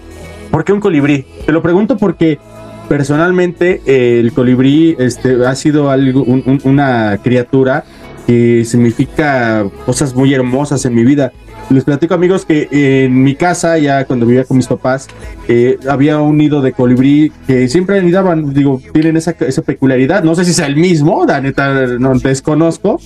¿Por qué un colibrí? Te lo pregunto porque personalmente eh, el colibrí este, ha sido algo, un- un- una criatura que significa cosas muy hermosas en mi vida. Les platico amigos que en mi casa, ya cuando vivía con mis papás, eh, había un nido de colibrí que siempre anidaban, digo, tienen esa, esa peculiaridad, no sé si sea el mismo, la neta no desconozco,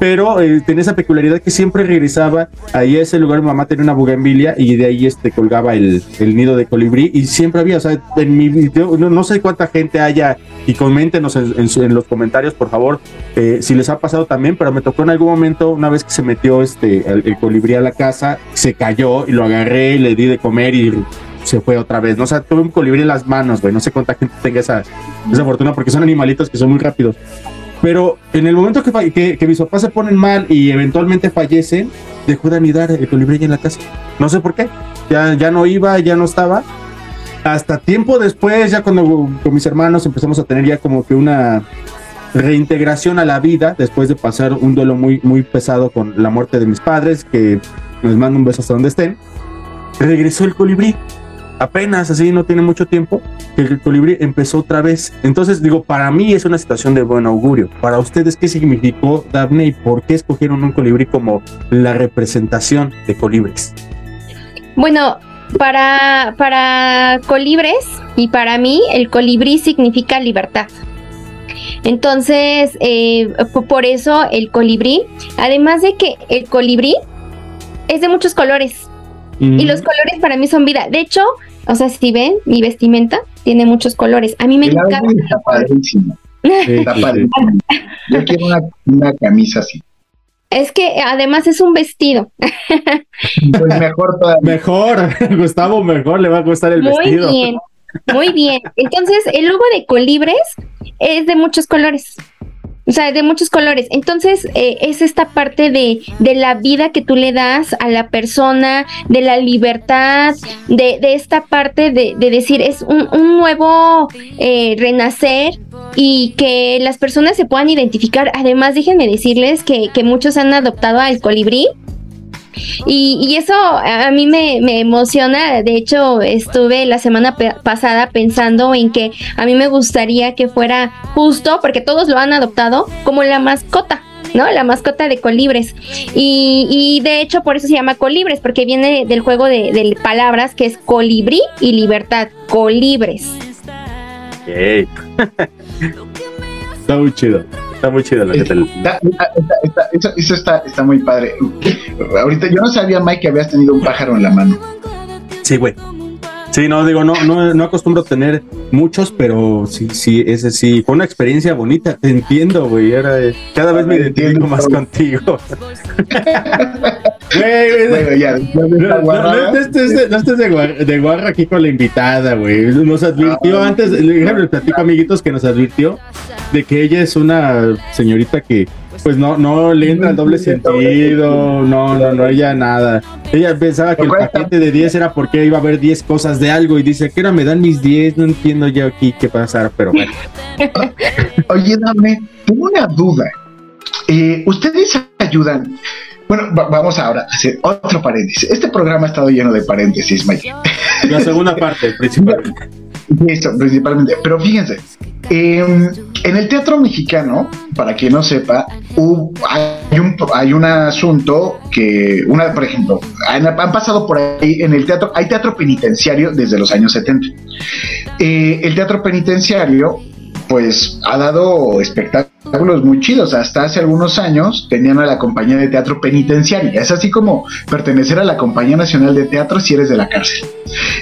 pero eh, tenía esa peculiaridad que siempre regresaba ahí a ese lugar, mi mamá tenía una bugambilia y de ahí este colgaba el, el nido de colibrí y siempre había, o sea, en mi video, no, no sé cuánta gente haya y coméntenos en, en en los comentarios, por favor, eh, si les ha pasado también, pero me tocó en algún momento, una vez que se metió este el, el colibrí a la casa, se cayó y lo agarré y le di de comer y se fue otra vez. No o sea, tuve un colibrí en las manos, güey. No sé cuánta gente tenga esa, esa fortuna porque son animalitos que son muy rápidos. Pero en el momento que, que, que mis papás se ponen mal y eventualmente fallecen, dejó de anidar el colibrí en la casa. No sé por qué. Ya, ya no iba, ya no estaba. Hasta tiempo después, ya cuando con mis hermanos empezamos a tener ya como que una reintegración a la vida, después de pasar un duelo muy, muy pesado con la muerte de mis padres, que les mando un beso hasta donde estén, regresó el colibrí. Apenas así, no tiene mucho tiempo, el colibrí empezó otra vez. Entonces, digo, para mí es una situación de buen augurio. Para ustedes, ¿qué significó Daphne y por qué escogieron un colibrí como la representación de colibres? Bueno, para, para colibres y para mí el colibrí significa libertad. Entonces, eh, por eso el colibrí, además de que el colibrí es de muchos colores y los colores para mí son vida. De hecho, o sea, si ven, mi vestimenta tiene muchos colores. A mí me El encanta. está padrísimo. Está padrísimo. Yo quiero una, una camisa así. Es que además es un vestido. Pues mejor todavía. Mejor, Gustavo, mejor le va a gustar el Muy vestido. bien, muy bien. Entonces, el logo de colibres es de muchos colores. O sea, de muchos colores. Entonces, eh, es esta parte de, de la vida que tú le das a la persona, de la libertad, de, de esta parte de, de decir, es un, un nuevo eh, renacer y que las personas se puedan identificar. Además, déjenme decirles que, que muchos han adoptado al colibrí. Y, y eso a mí me, me emociona. De hecho, estuve la semana pasada pensando en que a mí me gustaría que fuera justo, porque todos lo han adoptado, como la mascota. ¿no? La mascota de colibres. Y, de hecho por eso se llama colibres, porque viene del juego de, de palabras que es colibrí y libertad. Colibres. Ey. está muy chido. Está muy chido. Está- está- está- eso, eso está, está muy padre. Ahorita yo no sabía, Mike, que habías tenido un pájaro en la mano. Sí, güey. Sí, no, digo, no, no, no acostumbro tener muchos, pero sí, sí, ese sí, fue una experiencia bonita, te entiendo, güey, era, eh, cada vez me identifico más contigo. Güey, güey, Bueno, ya, después de no, estés de, no estés de guar- de guarra aquí con la invitada, güey. Nos advirtió Ah, antes, le platico amiguitos que nos advirtió de que ella es una señorita que pues no, no le entra el doble sentido, no, no, no, ella nada. Ella pensaba que el paquete de 10 era porque iba a haber 10 cosas de algo y dice, que ahora me dan mis 10? No entiendo ya aquí qué pasar, pero bueno. Oye, dame, tengo una duda. Eh, Ustedes ayudan. Bueno, va- vamos ahora a hacer otro paréntesis. Este programa ha estado lleno de paréntesis, Mike. La segunda parte, principalmente. Listo, principalmente. Pero fíjense, eh, en el teatro mexicano, para quien no sepa, hay, un, hay un asunto que, una, por ejemplo, han, han pasado por ahí en el teatro, hay teatro penitenciario desde los años 70. Eh, el teatro penitenciario, pues, ha dado espectáculos muy chidos. Hasta hace algunos años tenían a la compañía de teatro penitenciaria. Es así como pertenecer a la Compañía Nacional de Teatro si eres de la cárcel.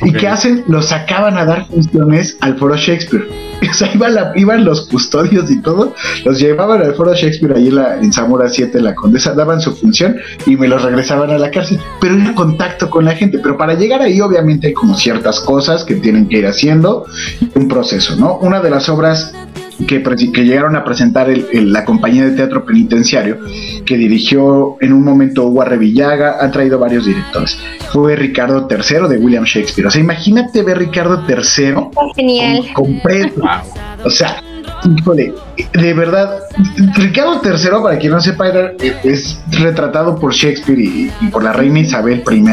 ¿Y qué hacen? Los sacaban a dar funciones al Foro Shakespeare. O sea, iban, la- iban los custodios y todo, los llevaban al Foro Shakespeare ahí en, la, en Zamora 7, en la Condesa, daban su función y me los regresaban a la cárcel. Pero era contacto con la gente. Pero para llegar ahí, obviamente, hay como ciertas cosas que tienen que ir haciendo, un proceso, ¿no? Una de las obras que, que llegaron a presentar el- el- la compañía de teatro penitenciario que dirigió en un momento Hugo Arrevillaga, han traído varios directores. Fue Ricardo III de William Shakespeare. O sea, imagínate ver Ricardo III Genial. completo. O sea, híjole, de verdad, Ricardo III, para quien no sepa, era- es retratado por Shakespeare y, y por la reina Isabel I.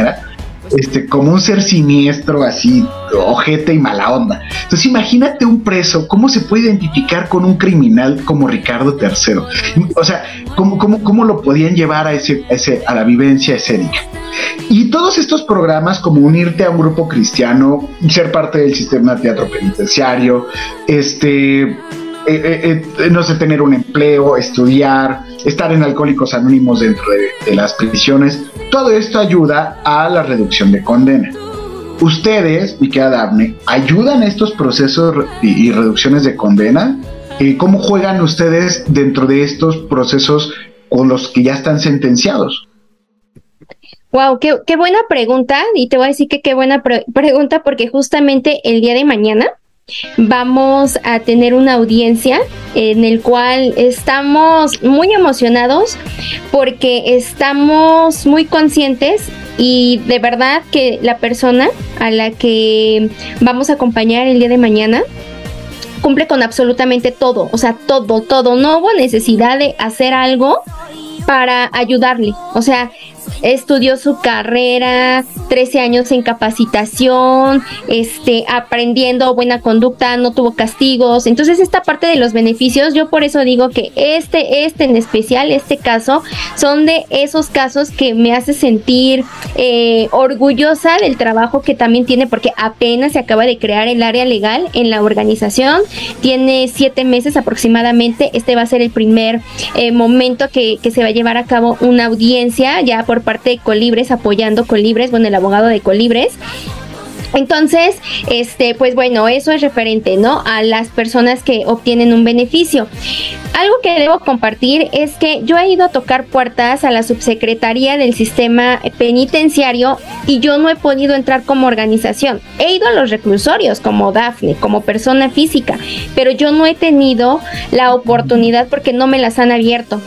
Este, como un ser siniestro, así, ojete y mala onda. Entonces, imagínate un preso, ¿cómo se puede identificar con un criminal como Ricardo III? O sea, ¿cómo, cómo, cómo lo podían llevar a, ese, a ese- a la vivencia escénica? Y todos estos programas, como unirte a un grupo cristiano, ser parte del sistema de teatro penitenciario, este, eh, eh, eh, no sé, tener un empleo, estudiar, estar en Alcohólicos Anónimos dentro de, las prisiones, todo esto ayuda a la reducción de condena. Ustedes, mi querida Daphne, ayudan a estos procesos y, reducciones de condena. ¿Cómo juegan ustedes dentro de estos procesos con los que ya están sentenciados? Wow, qué, buena pregunta. Y te voy a decir que qué buena pre- pregunta porque justamente el día de mañana vamos a tener una audiencia en el cual estamos muy emocionados porque estamos muy conscientes y de verdad que la persona a la que vamos a acompañar el día de mañana cumple con absolutamente todo, o sea, todo, todo. No hubo necesidad de hacer algo para ayudarle. O sea, estudió su carrera, 13 años en capacitación, este, aprendiendo buena conducta, no tuvo castigos. Entonces, esta parte de los beneficios, yo por eso digo que este, este en especial, este caso, son de esos casos que me hace sentir eh, orgullosa del trabajo que también tiene, porque apenas se acaba de crear el área legal en la organización, tiene siete meses aproximadamente, este va a ser el primer eh, momento que, que se va a llevar a cabo una audiencia ya por parte de Colibres, apoyando Colibres, bueno, el abogado de Colibres. Entonces, este, pues bueno, eso es referente, ¿no? A las personas que obtienen un beneficio. Algo que debo compartir es que yo he ido a tocar puertas a la subsecretaría del sistema penitenciario y yo no he podido entrar como organización. He ido a los reclusorios como Dafne, como persona física, pero yo no he tenido la oportunidad porque no me las han abierto.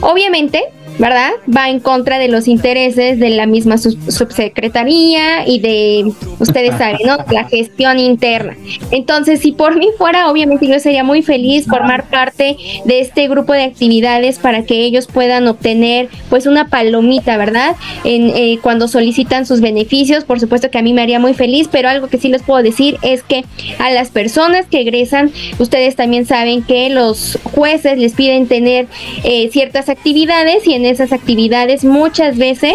Obviamente, ¿verdad? Va en contra de los intereses de la misma sub- subsecretaría y de, ustedes saben, ¿no? La gestión interna. Entonces, si por mí fuera, obviamente yo sería muy feliz formar parte de este grupo de actividades para que ellos puedan obtener, pues, una palomita, ¿verdad? En, eh, cuando solicitan sus beneficios, por supuesto que a mí me haría muy feliz, pero algo que sí les puedo decir es que a las personas que egresan, ustedes también saben que los jueces les piden tener eh, ciertas actividades y en esas actividades muchas veces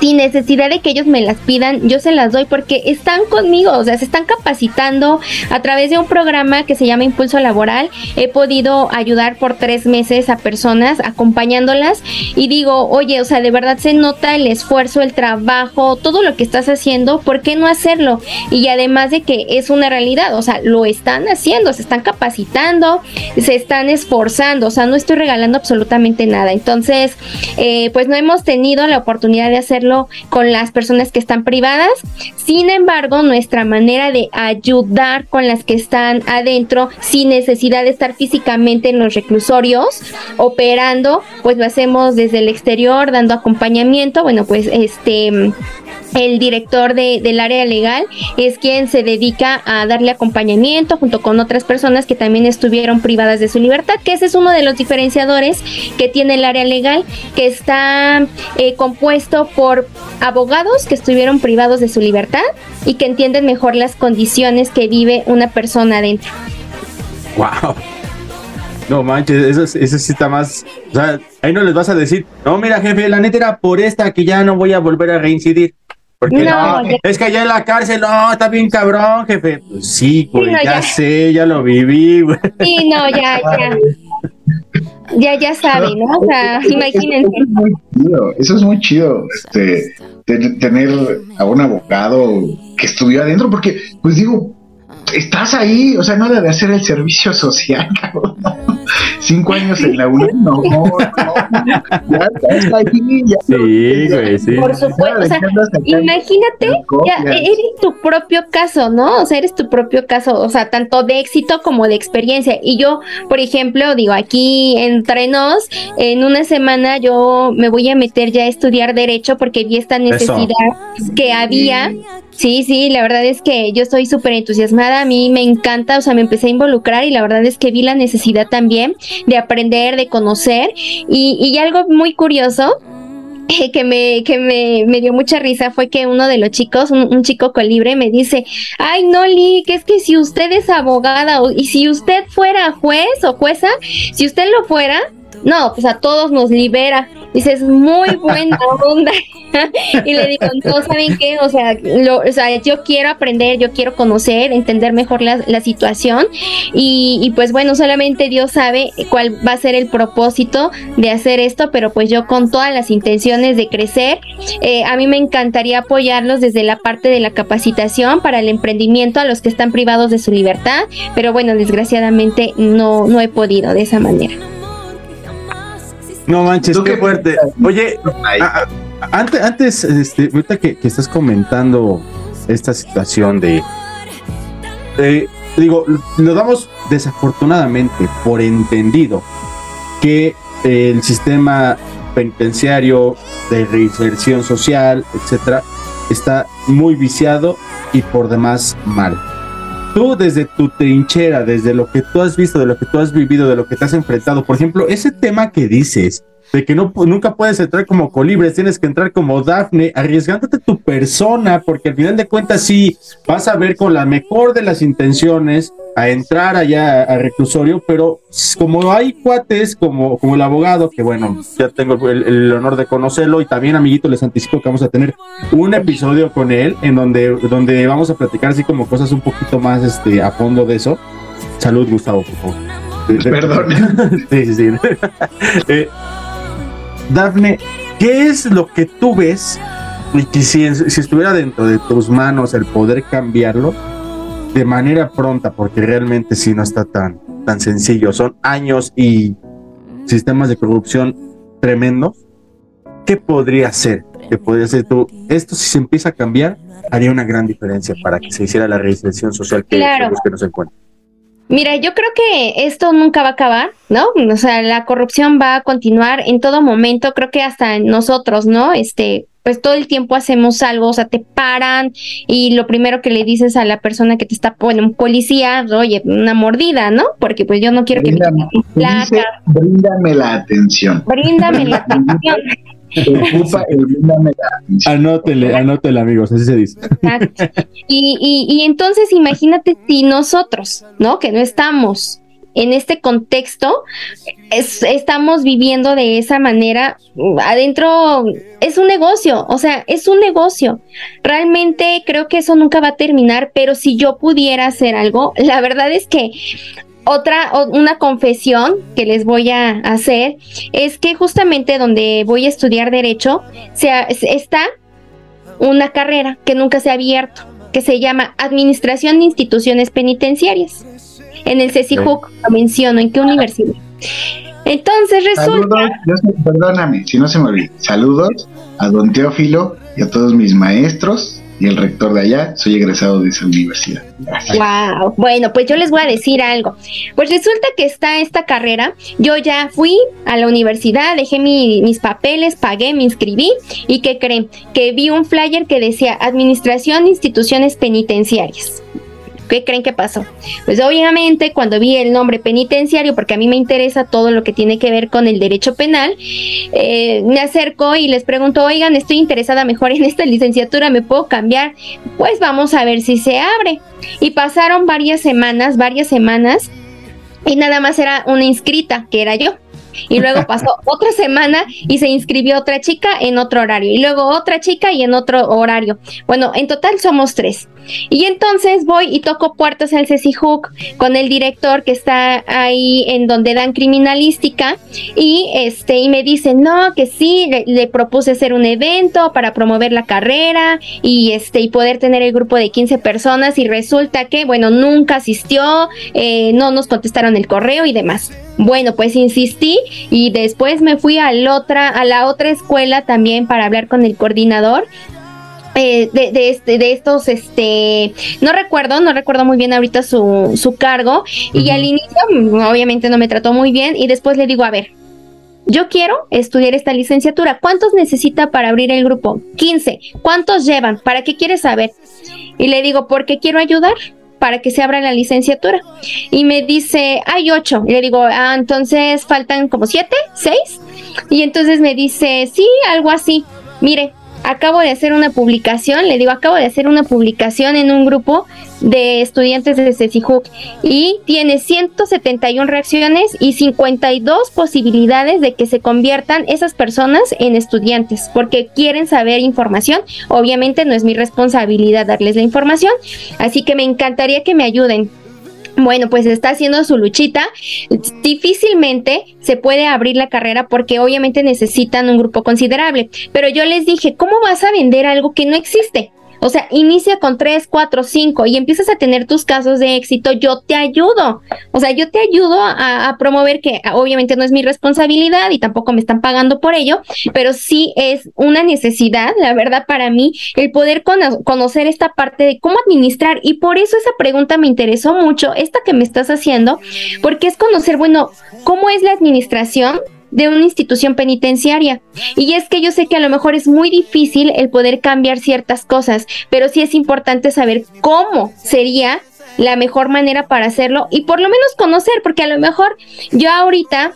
sin necesidad de que ellos me las pidan, yo se las doy porque están conmigo, o sea, se están capacitando a través de un programa que se llama Impulso Laboral. He podido ayudar por tres meses a personas acompañándolas y digo, oye, o sea, de verdad se nota el esfuerzo, el trabajo, todo lo que estás haciendo, ¿por qué no hacerlo? Y además de que es una realidad, o sea, lo están haciendo, se están capacitando, se están esforzando, o sea, no estoy regalando absolutamente nada. Entonces, eh, pues no hemos tenido la oportunidad de hacerlo con las personas que están privadas. Sin embargo, nuestra manera de ayudar con las que están adentro sin necesidad de estar físicamente en los reclusorios operando, pues lo hacemos desde el exterior dando acompañamiento. Bueno, pues este el director de- del área legal es quien se dedica a darle acompañamiento junto con otras personas que también estuvieron privadas de su libertad, que ese es uno de los diferenciadores que tiene el área legal, que está eh, compuesto por abogados que estuvieron privados de su libertad y que entienden mejor las condiciones que vive una persona adentro. Wow. No manches, eso, es- eso sí está más. O sea, ahí no les vas a decir, no, mira, jefe, la neta era por esta que ya no voy a volver a reincidir. Porque No, no, ya- es que allá en la cárcel, no, está bien cabrón, jefe. Pues sí, güey, no, ya, ya. sé, ya lo viví, güey. Sí, no, ya, ya. Ya, ya sabe, ¿no? O sea, imagínense. chido, Eso es muy chido, este, ten- tener a un abogado que estuviera adentro, porque, pues digo, estás ahí, o sea, no debe hacer el servicio social. Cinco años en la UNAM, no, no, no, ya estás ahí, ya. Sí, güey, sí. Por supuesto, o sea, imagínate, ya copias. eres tu propio caso, ¿no? O sea, eres tu propio caso, o sea, tanto de éxito como de experiencia. Y yo, por ejemplo, digo, aquí entre nos, en una semana yo me voy a meter ya a estudiar derecho porque vi esta necesidad que había. Sí, sí, la verdad es que yo estoy súper entusiasmada, a mí me encanta, o sea, me empecé a involucrar y la verdad es que vi la necesidad también de aprender, de conocer y, y algo muy curioso que me, que me, me dio mucha risa fue que uno de los chicos, un, un chico colibre, me dice, ay no, Lee, que es que si usted es abogada o- y si usted fuera juez o jueza, si usted lo fuera, no, pues a todos nos libera. Dice, es muy buena onda. y le digo, no, ¿saben qué? O sea, lo- o sea, yo quiero aprender, yo quiero conocer, entender mejor la, la situación. Y, y pues bueno, solamente Dios sabe cuál va a ser el propósito de hacer esto, pero pues yo con todas las intenciones de crecer, eh, a mí me encantaría apoyarlos desde la parte de la capacitación para el emprendimiento a los que están privados de su libertad, pero bueno, desgraciadamente no, no he podido de esa manera. No manches, qué fuerte. Oye, a- a- antes, antes este, ahorita que, que estás comentando esta situación de, eh, digo, lo damos desafortunadamente por entendido que el sistema penitenciario de reinserción social, etcétera, está muy viciado y por demás mal. Tú desde tu trinchera, desde lo que tú has visto, de lo que tú has vivido, de lo que te has enfrentado, por ejemplo, ese tema que dices, de que no, nunca puedes entrar como colibres, tienes que entrar como Dafne, arriesgándote tu persona, porque al final de cuentas sí vas a ver con la mejor de las intenciones a entrar allá a reclusorio, pero como hay cuates como, como el abogado, que bueno, ya tengo el, el honor de conocerlo y también amiguito les anticipo que vamos a tener un episodio con él en donde, donde vamos a platicar así como cosas un poquito más este, a fondo de eso. Salud, Gustavo, por favor. Perdón. sí, sí, sí. Eh, Dafne, ¿qué es lo que tú ves y que si, si estuviera dentro de tus manos el poder cambiarlo de manera pronta, porque realmente sí no está tan, tan sencillo, son años y sistemas de corrupción tremendos, ¿qué podría ser? ¿Qué podría ser tú? Esto si se empieza a cambiar, haría una gran diferencia para que se hiciera la reinserción social que, Claro. que nos encuentran. Mira, yo creo que esto nunca va a acabar, ¿no? O sea, la corrupción va a continuar en todo momento, creo que hasta nosotros, ¿no? Este, pues todo el tiempo hacemos algo, o sea, te paran y lo primero que le dices a la persona que te está poniendo, un policía, oye, una mordida, ¿no? Porque pues yo no quiero que me Bríndame, placa, la atención. bríndame la atención. Ocupa el bríndame la atención. Anótele, anótele, amigos, así se dice. Exacto. Y, y, y entonces imagínate si nosotros, ¿no? Que no estamos en este contexto, es- estamos viviendo de esa manera, mm, adentro es un negocio, o sea, es un negocio. Realmente creo que eso nunca va a terminar, pero si yo pudiera hacer algo, la verdad es que otra, una confesión que les voy a hacer es que justamente donde voy a estudiar derecho, se está una carrera que nunca se ha abierto, que se llama Administración de Instituciones Penitenciarias. En el CECIJUC lo menciono, ¿en qué universidad? Entonces resulta, Saludos, perdóname, si no se me olvida. Saludos a don Teófilo y a todos mis maestros y el rector de allá. Soy egresado de esa universidad. Gracias. wow, bueno, pues yo les voy a decir algo. Pues resulta que está esta carrera, yo ya fui a la universidad, dejé mi- mis papeles, pagué, me inscribí y ¿qué creen? Que vi un flyer que decía Administración de Instituciones Penitenciarias. ¿Qué creen que pasó? Pues obviamente cuando vi el nombre penitenciario, porque a mí me interesa todo lo que tiene que ver con el derecho penal, eh, me acerco y les pregunto, oigan, estoy interesada mejor en esta licenciatura, ¿me puedo cambiar? Pues vamos a ver si se abre. Y pasaron varias semanas, varias semanas, y nada más era una inscrita, que era yo. Y luego pasó otra semana y se inscribió otra chica en otro horario. Y luego otra chica y en otro horario. Bueno, en total somos tres. Y entonces voy y toco puertas al CECIJUC con el director que está ahí en donde dan criminalística y este y me dice, "No, que sí, le, le propuse hacer un evento para promover la carrera y este y poder tener el grupo de 15 personas y resulta que, bueno, nunca asistió, eh, no nos contestaron el correo y demás." Bueno, pues insistí y después me fui a la otra a la otra escuela también para hablar con el coordinador eh, de, de, este, de estos, este, no recuerdo, no recuerdo muy bien ahorita su, su cargo. Y al inicio, mm, obviamente no me trató muy bien. Y después le digo, a ver, yo quiero estudiar esta licenciatura. ¿Cuántos necesita para abrir el grupo? 15. ¿Cuántos llevan? ¿Para qué quieres saber? Y le digo, porque quiero ayudar para que se abra la licenciatura. Y me dice, hay ocho. Y le digo, ah, entonces faltan como siete, seis. Y entonces me dice, sí, algo así. Mire, acabo de hacer una publicación, le digo, acabo de hacer una publicación en un grupo de estudiantes de CECIJUC y tiene 171 reacciones y 52 posibilidades de que se conviertan esas personas en estudiantes porque quieren saber información. Obviamente no es mi responsabilidad darles la información, así que me encantaría que me ayuden. Bueno, pues está haciendo su luchita. Difícilmente se puede abrir la carrera porque obviamente necesitan un grupo considerable. Pero yo les dije, ¿cómo vas a vender algo que no existe? O sea, inicia con tres, cuatro, cinco y empiezas a tener tus casos de éxito, yo te ayudo. O sea, yo te ayudo a, a promover que obviamente no es mi responsabilidad y tampoco me están pagando por ello, pero sí es una necesidad, la verdad, para mí, el poder cono- conocer esta parte de cómo administrar. Y por eso esa pregunta me interesó mucho, esta que me estás haciendo, porque es conocer, bueno, cómo es la administración de una institución penitenciaria. Y es que yo sé que a lo mejor es muy difícil el poder cambiar ciertas cosas, pero sí es importante saber cómo sería la mejor manera para hacerlo y por lo menos conocer, porque a lo mejor yo ahorita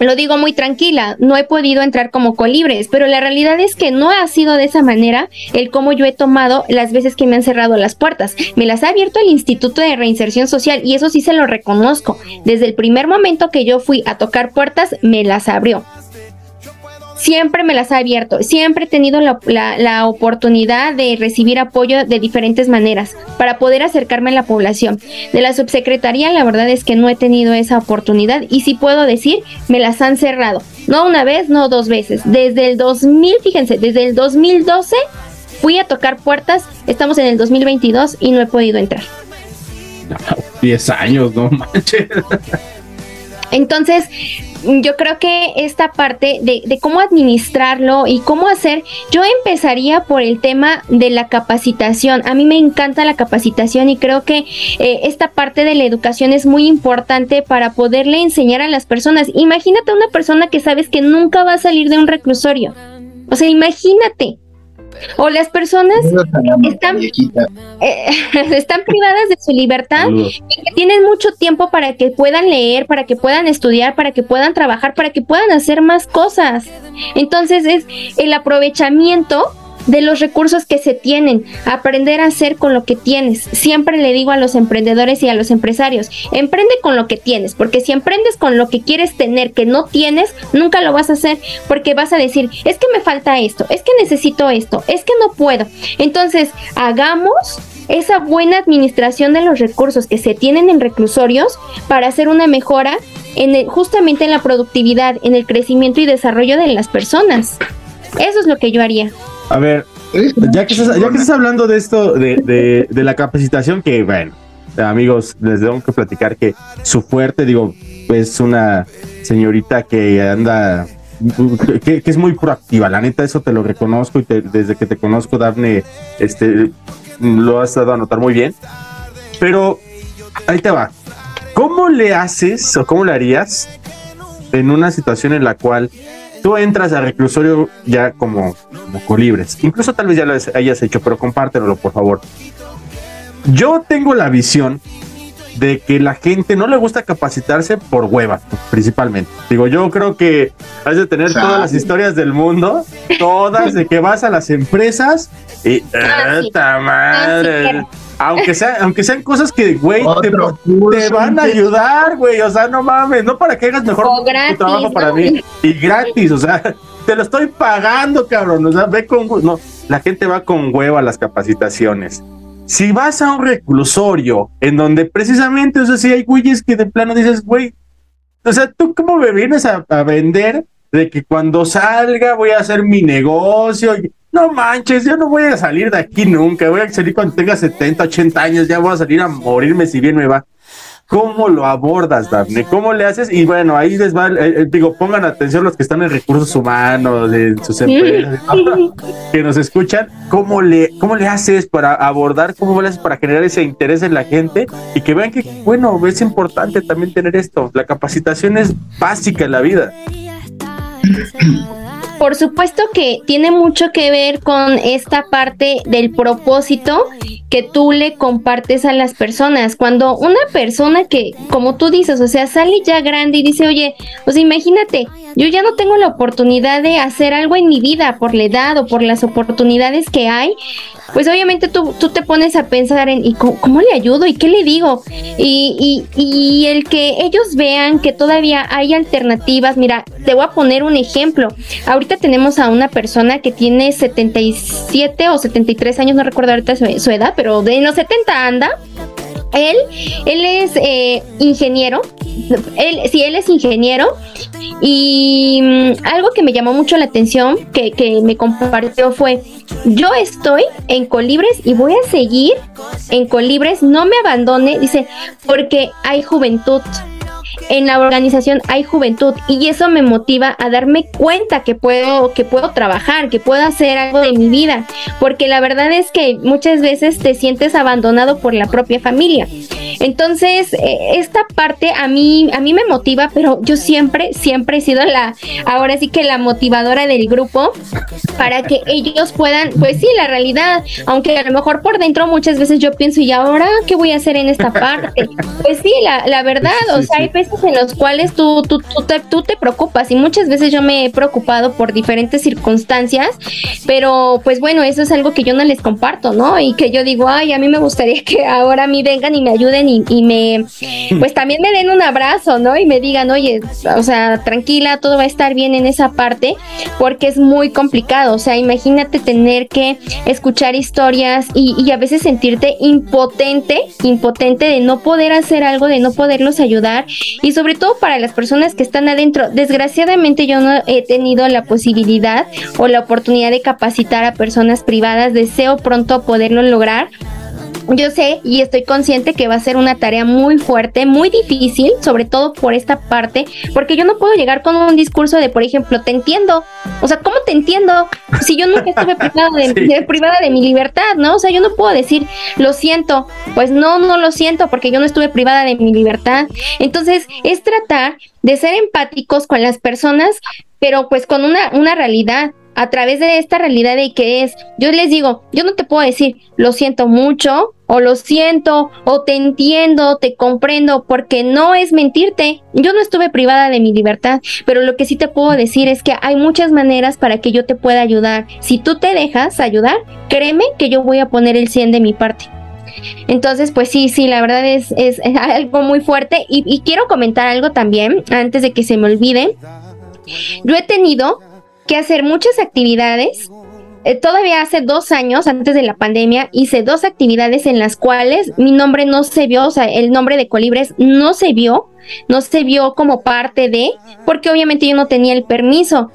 lo digo muy tranquila, no he podido entrar como colibres, pero la realidad es que no ha sido de esa manera el cómo yo he tomado las veces que me han cerrado las puertas. Me las ha abierto el Instituto de Reinserción Social y eso sí se lo reconozco. Desde el primer momento que yo fui a tocar puertas, me las abrió. Siempre me las ha abierto, siempre he tenido la, la- la oportunidad de recibir apoyo de diferentes maneras para poder acercarme a la población. De la subsecretaría, la verdad es que no he tenido esa oportunidad y si puedo decir, me las han cerrado. No una vez, no dos veces. Desde el 2000, fíjense, desde el 2012 fui a tocar puertas, estamos en el 2022 y no he podido entrar. 10 años, no manches. Entonces, yo creo que esta parte de, cómo administrarlo y cómo hacer, yo empezaría por el tema de la capacitación. A mí me encanta la capacitación y creo que eh, esta parte de la educación es muy importante para poderle enseñar a las personas. Imagínate una persona que sabes que nunca va a salir de un reclusorio. O sea, imagínate. O las personas están, eh, están privadas de su libertad Saludos. y que tienen mucho tiempo para que puedan leer, para que puedan estudiar, para que puedan trabajar, para que puedan hacer más cosas. Entonces es el aprovechamiento de los recursos que se tienen, aprender a hacer con lo que tienes. Siempre le digo a los emprendedores y a los empresarios, emprende con lo que tienes, porque si emprendes con lo que quieres tener que no tienes, nunca lo vas a hacer, porque vas a decir, es que me falta esto, es que necesito esto, es que no puedo. Entonces, hagamos esa buena administración de los recursos que se tienen en reclusorios para hacer una mejora en el- justamente en la productividad, en el crecimiento y desarrollo de las personas. Eso es lo que yo haría. A ver, ya que estás, ya que estás hablando de esto, de, de- de la capacitación, que bueno, amigos, les tengo que platicar que su fuerte, digo, es una señorita que anda, que, que es muy proactiva, la neta, eso te lo reconozco y te- desde que te conozco, Dafne, este, lo has dado a notar muy bien. Pero ahí te va. ¿Cómo le haces o cómo le harías en una situación en la cual tú entras al reclusorio ya como, como colibres? Incluso tal vez ya lo hayas hecho, pero compártelo, por favor. Yo tengo la visión de que la gente no le gusta capacitarse por hueva, principalmente. Digo, yo creo que has de tener todas las historias del mundo, todas de que vas a las empresas y ¡Esta madre! Aunque, sea, aunque sean cosas que, güey, te, te van a ayudar, güey. O sea, no mames, no para que hagas mejor tu trabajo para ¿no? mí. Y gratis, o sea, te lo estoy pagando, cabrón. O sea, ve con. No, la gente va con hueva a las capacitaciones. Si vas a un reclusorio en donde precisamente, o sea, si hay güeyes que de plano dices, güey, o sea, ¿tú cómo me vienes a, a vender de que cuando salga voy a hacer mi negocio? Y- No manches, yo no voy a salir de aquí nunca, voy a salir cuando tenga 70, 80 años, ya voy a salir a morirme si bien me va. ¿Cómo lo abordas, Daphne? ¿Cómo le haces? Y bueno, ahí les va, eh, eh, digo, pongan atención los que están en recursos humanos, de sus empresas, que nos escuchan, ¿cómo le, cómo le haces para abordar, cómo le haces para generar ese interés en la gente y que vean que, bueno, es importante también tener esto. La capacitación es básica en la vida. Por supuesto que tiene mucho que ver con esta parte del propósito que tú le compartes a las personas. Cuando una persona que, como tú dices, o sea, sale ya grande y dice, oye, sea, imagínate, yo ya no tengo la oportunidad de hacer algo en mi vida por la edad o por las oportunidades que hay, pues obviamente tú, tú te pones a pensar en, ¿y cómo, cómo le ayudo? ¿Y qué le digo? Y, y, y el que ellos vean que todavía hay alternativas, mira, te voy a poner un ejemplo. Ahorita tenemos a una persona que tiene 77 o 73 años, no recuerdo ahorita su, su edad, pero de los 70 anda. Él, él es eh, ingeniero, él, sí, él es ingeniero. Y mm, algo que me llamó mucho la atención que, que me compartió fue, yo estoy en Colibres y voy a seguir en Colibres, no me abandone, dice, porque hay juventud en la organización hay juventud y eso me motiva a darme cuenta que puedo que puedo trabajar, que puedo hacer algo de mi vida, porque la verdad es que muchas veces te sientes abandonado por la propia familia. Entonces, eh, esta parte a mí a mí me motiva, pero yo siempre siempre he sido la ahora sí que la motivadora del grupo para que ellos puedan, pues sí, la realidad, aunque a lo mejor por dentro muchas veces yo pienso, ¿y ahora qué voy a hacer en esta parte? Pues sí, la, la verdad, o sea, hay veces en los cuales tú, tú, tú, te, preocupas y muchas veces yo me he preocupado por diferentes circunstancias, pero pues bueno, eso es algo que yo no les comparto, ¿no? Y que yo digo, ay, a mí me gustaría que ahora a mí vengan y me ayuden y, y me, pues también me den un abrazo, ¿no? Y me digan, oye, o sea, tranquila, todo va a estar bien en esa parte, porque es muy complicado, o sea, imagínate tener que escuchar historias y, y a veces sentirte impotente, impotente de no poder hacer algo, de no poderlos ayudar y sobre todo para las personas que están adentro. Desgraciadamente yo no he tenido la posibilidad o la oportunidad de capacitar a personas privadas. Deseo pronto poderlo lograr. Yo sé y estoy consciente que va a ser una tarea muy fuerte, muy difícil, sobre todo por esta parte, porque yo no puedo llegar con un discurso de, por ejemplo, te entiendo. O sea, ¿cómo te entiendo? Si yo nunca estuve privada de, Sí. de- privada de mi libertad, ¿no? O sea, yo no puedo decir, lo siento. Pues no, no lo siento porque yo no estuve privada de mi libertad. Entonces, es tratar de ser empáticos con las personas, pero pues con una, una realidad a través de esta realidad de que es, yo les digo, yo no te puedo decir, lo siento mucho, o lo siento, o te entiendo, te comprendo, porque no es mentirte. Yo no estuve privada de mi libertad, pero lo que sí te puedo decir es que hay muchas maneras para que yo te pueda ayudar. Si tú te dejas ayudar, créeme que yo voy a poner el 100 de mi parte. Entonces, pues sí, sí, la verdad es, es algo muy fuerte. Y, y quiero comentar algo también, antes de que se me olvide. Yo he tenido que hacer muchas actividades. Eh, todavía hace dos años, antes de la pandemia, hice dos actividades en las cuales mi nombre no se vio, o sea, el nombre de Colibres no se vio, no se vio como parte de, porque obviamente yo no tenía el permiso.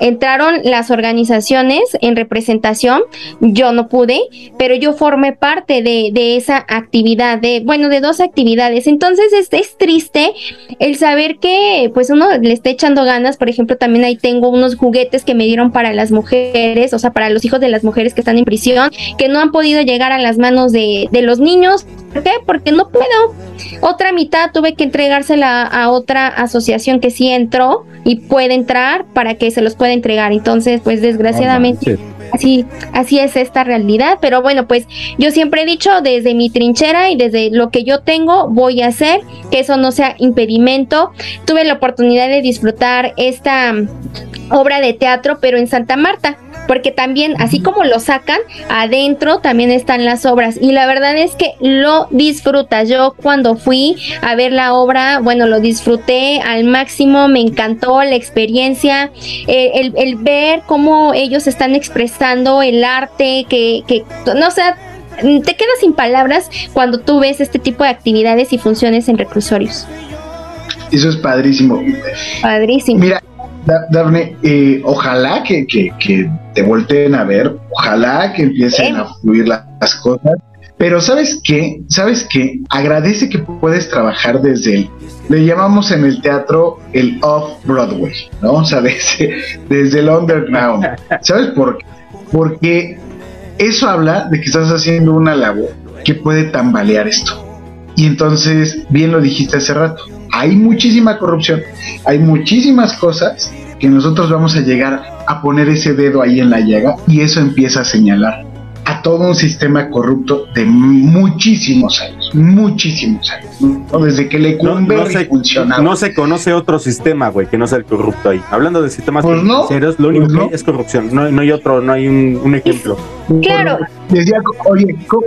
Entraron las organizaciones en representación, yo no pude, pero yo formé parte de, de esa actividad, de, bueno, de dos actividades. Entonces es, es triste el saber que pues uno le está echando ganas, por ejemplo, también ahí tengo unos juguetes que me dieron para las mujeres, o sea, para los hijos de las mujeres que están en prisión, que no han podido llegar a las manos de, de los niños. ¿Por qué? Porque no puedo. Otra mitad tuve que entregársela a otra asociación que sí entró y puede entrar para que se los pueda entregar. Entonces, pues desgraciadamente así, así es esta realidad. Pero bueno, pues yo siempre he dicho desde mi trinchera y desde lo que yo tengo voy a hacer que eso no sea impedimento. Tuve la oportunidad de disfrutar esta mm, obra de teatro, pero en Santa Marta. Porque también, así como lo sacan, adentro también están las obras. Y la verdad es que lo disfrutas. Yo cuando fui a ver la obra, bueno, lo disfruté al máximo, me encantó la experiencia, eh, el, el ver cómo ellos están expresando el arte, que, que no sé, te quedas sin palabras cuando tú ves este tipo de actividades y funciones en reclusorios. Eso es padrísimo. Padrísimo. Mira, Da- Dafne, eh, ojalá que, que- que te volteen a ver, ojalá que empiecen a fluir la- las cosas. Pero ¿sabes qué? ¿Sabes qué? Agradece que puedes trabajar desde el, le llamamos en el teatro el off-Broadway, ¿no? O sea, desde, desde el underground. ¿Sabes por qué? Porque eso habla de que estás haciendo una labor que puede tambalear esto. Y entonces, bien lo dijiste hace rato, hay muchísima corrupción, hay muchísimas cosas que nosotros vamos a llegar a poner ese dedo ahí en la llaga y eso empieza a señalar a todo un sistema corrupto de muchísimos años, muchísimos años, ¿no? desde que le No, cumbe no se, funcionaba. no se conoce otro sistema, güey, que no sea el corrupto ahí. Hablando de sistemas Pues no, financieros, lo único pues no. que hay es corrupción. No, no hay otro, no hay un, un ejemplo. Claro. Decía, oye, ¿cómo-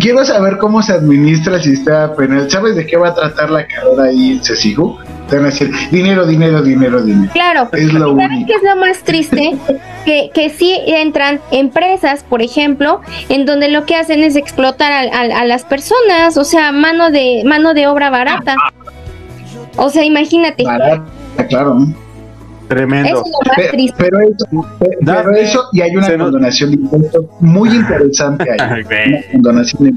quiero saber cómo se administra el sistema penal. ¿Sabes de qué va a tratar la carrera ahí en Cesigu? Te van a decir dinero, dinero, dinero, dinero. Claro, Es lo ¿saben único. qué es lo más triste? que, que sí entran empresas, por ejemplo, en donde lo que hacen es explotar a, a- a las personas, o sea, mano de, mano de obra barata. O sea, imagínate. Barata, claro. ¿no? Tremendo. Eso es lo más Pe- triste. Pero eso, pe- pero eso, y hay una se nos- condonación de impuestos muy interesante ahí. Una condonación de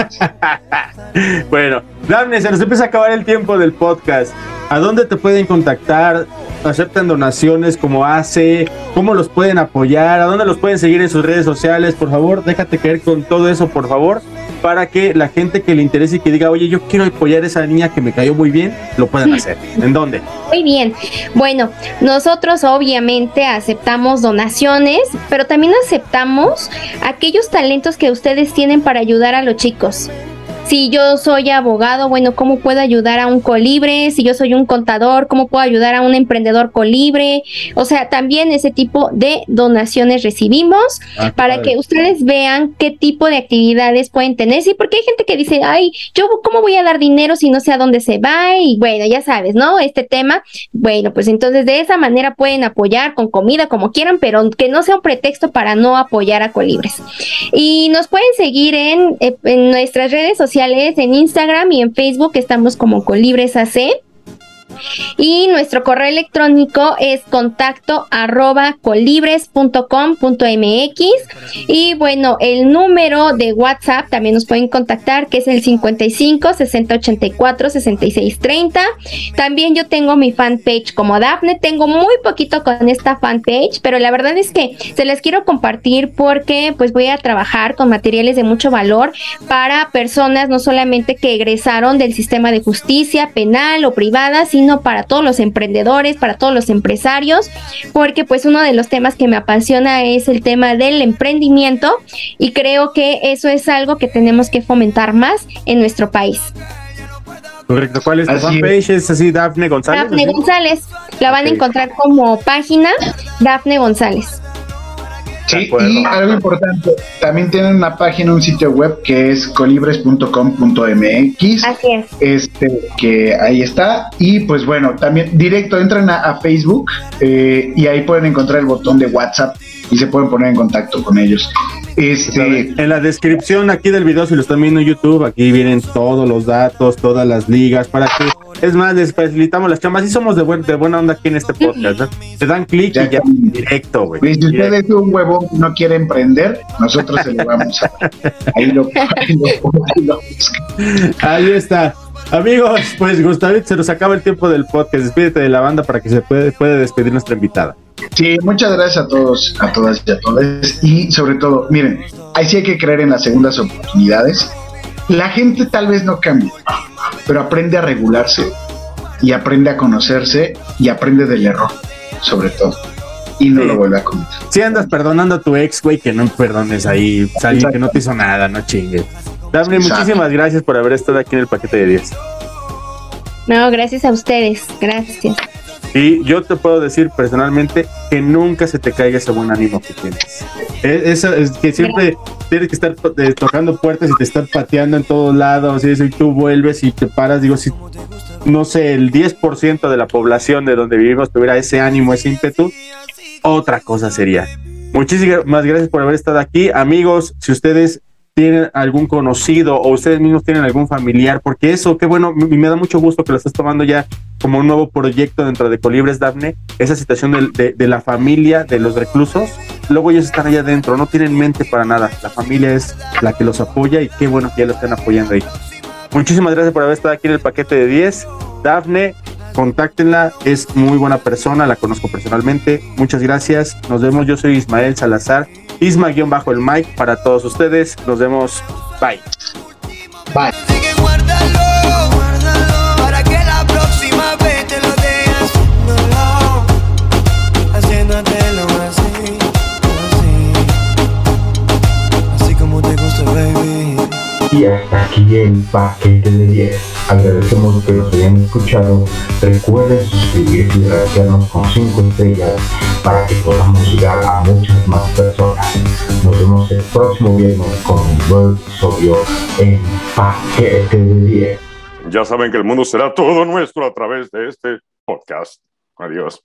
Bueno, Dafne, se nos empieza a acabar el tiempo del podcast. ¿A dónde te pueden contactar? ¿Aceptan donaciones como hace? ¿Cómo los pueden apoyar? ¿A dónde los pueden seguir en sus redes sociales? Por favor, déjate caer con todo eso, por favor, para que la gente que le interese y que diga, oye, yo quiero apoyar a esa niña que me cayó muy bien, lo puedan hacer. ¿En dónde? Muy bien. Bueno, nosotros obviamente aceptamos donaciones, pero también aceptamos aquellos talentos que ustedes tienen para ayudar a los chicos. Si yo soy abogado, bueno, ¿cómo puedo ayudar a un colibre? Si yo soy un contador, ¿cómo puedo ayudar a un emprendedor colibre? O sea, también ese tipo de donaciones recibimos Ah, para padre. que ustedes vean qué tipo de actividades pueden tener. Sí, porque hay gente que dice, ay, yo cómo voy a dar dinero si no sé a dónde se va y bueno, ya sabes, ¿no? Este tema, bueno, pues entonces de esa manera pueden apoyar con comida como quieran, pero que no sea un pretexto para no apoyar a Colibres. Y nos pueden seguir en, eh, en nuestras redes sociales, en Instagram y en Facebook, estamos como Colibres AC. Y nuestro correo electrónico es contacto arroba colibres.com.mx. Y bueno, el número de WhatsApp también nos pueden contactar, que es el 55 60 84 66 30. También yo tengo mi fanpage como Dafne. Tengo muy poquito con esta fanpage, pero la verdad es que se les quiero compartir porque pues voy a trabajar con materiales de mucho valor para personas no solamente que egresaron del sistema de justicia penal o privada, sino para todos los emprendedores, para todos los empresarios, porque pues uno de los temas que me apasiona es el tema del emprendimiento y creo que eso es algo que tenemos que fomentar más en nuestro país. Correcto. ¿Cuál es Así fanpage? Es así, Dafne González. Dafne ¿así? González, la van a encontrar como página Dafne González. Sí, y algo importante, también tienen una página, un sitio web que es colibres.com.mx. Así es. Este, que ahí está. Y pues bueno, también directo entran a, a Facebook eh, y ahí pueden encontrar el botón de WhatsApp y se pueden poner en contacto con ellos. Este, En la descripción aquí del video, si lo están viendo en YouTube, aquí vienen todos los datos, todas las ligas, para que, es más, les facilitamos las chambas. Y somos de, buen, de buena onda aquí en este podcast. ¿no? Te dan clic y ya, directo, güey. si usted es un huevón no quiere emprender, nosotros se lo vamos a Ahí lo, ahí lo, ahí lo. Ahí está. Amigos, pues Gustavito, se nos acaba el tiempo del podcast. Despídete de la banda para que se puede, puede despedir nuestra invitada. Sí, muchas gracias a todos, a todas y a todos. Y sobre todo, miren, ahí sí hay que creer en las segundas oportunidades. La gente tal vez no cambie, pero aprende a regularse y aprende a conocerse y aprende del error, sobre todo. Y no Sí. lo vuelve a cometer. Si andas perdonando a tu ex, güey, que no perdones ahí. alguien que no te hizo nada, no chingues. Dafne, Exacto. muchísimas gracias por haber estado aquí en el paquete de 10. No, gracias a ustedes. Gracias. Y yo te puedo decir personalmente que nunca se te caiga ese buen ánimo que tienes. Es, eso es que siempre tienes que estar eh, tocando puertas y te están pateando en todos lados y eso, y tú vuelves y te paras. Digo, si no sé, el 10% de la población de donde vivimos tuviera ese ánimo, ese ímpetu, otra cosa sería. Muchísimas gracias por haber estado aquí. Amigos, si ustedes tienen algún conocido o ustedes mismos tienen algún familiar, porque eso, qué bueno, y me da mucho gusto que lo estés tomando ya como un nuevo proyecto dentro de Colibres Dafne, esa situación del- de, de la familia, de los reclusos, luego ellos están allá adentro, no tienen mente para nada, la familia es la que los apoya y qué bueno que ya lo están apoyando ahí. Muchísimas gracias por haber estado aquí en el paquete de 10. Dafne, contáctenla, es muy buena persona, la conozco personalmente. Muchas gracias, nos vemos, yo soy Ismael Salazar, Isma-bajo el mic para todos ustedes, nos vemos, bye. Bye. Guárdalo, guárdalo, para que la próxima vez te lo dejas haciéndolo, haciéndotelo así, así, así como te gusta, baby. Y hasta aquí el paquete de 10. Agradecemos que nos hayan escuchado. Recuerden suscribirse y regalarnos con 5 estrellas para que podamos llegar a muchas más personas. Nos vemos el próximo viernes con un nuevo episodio en Paquete de 10. Ya saben que el mundo será todo nuestro a través de este podcast. Adiós.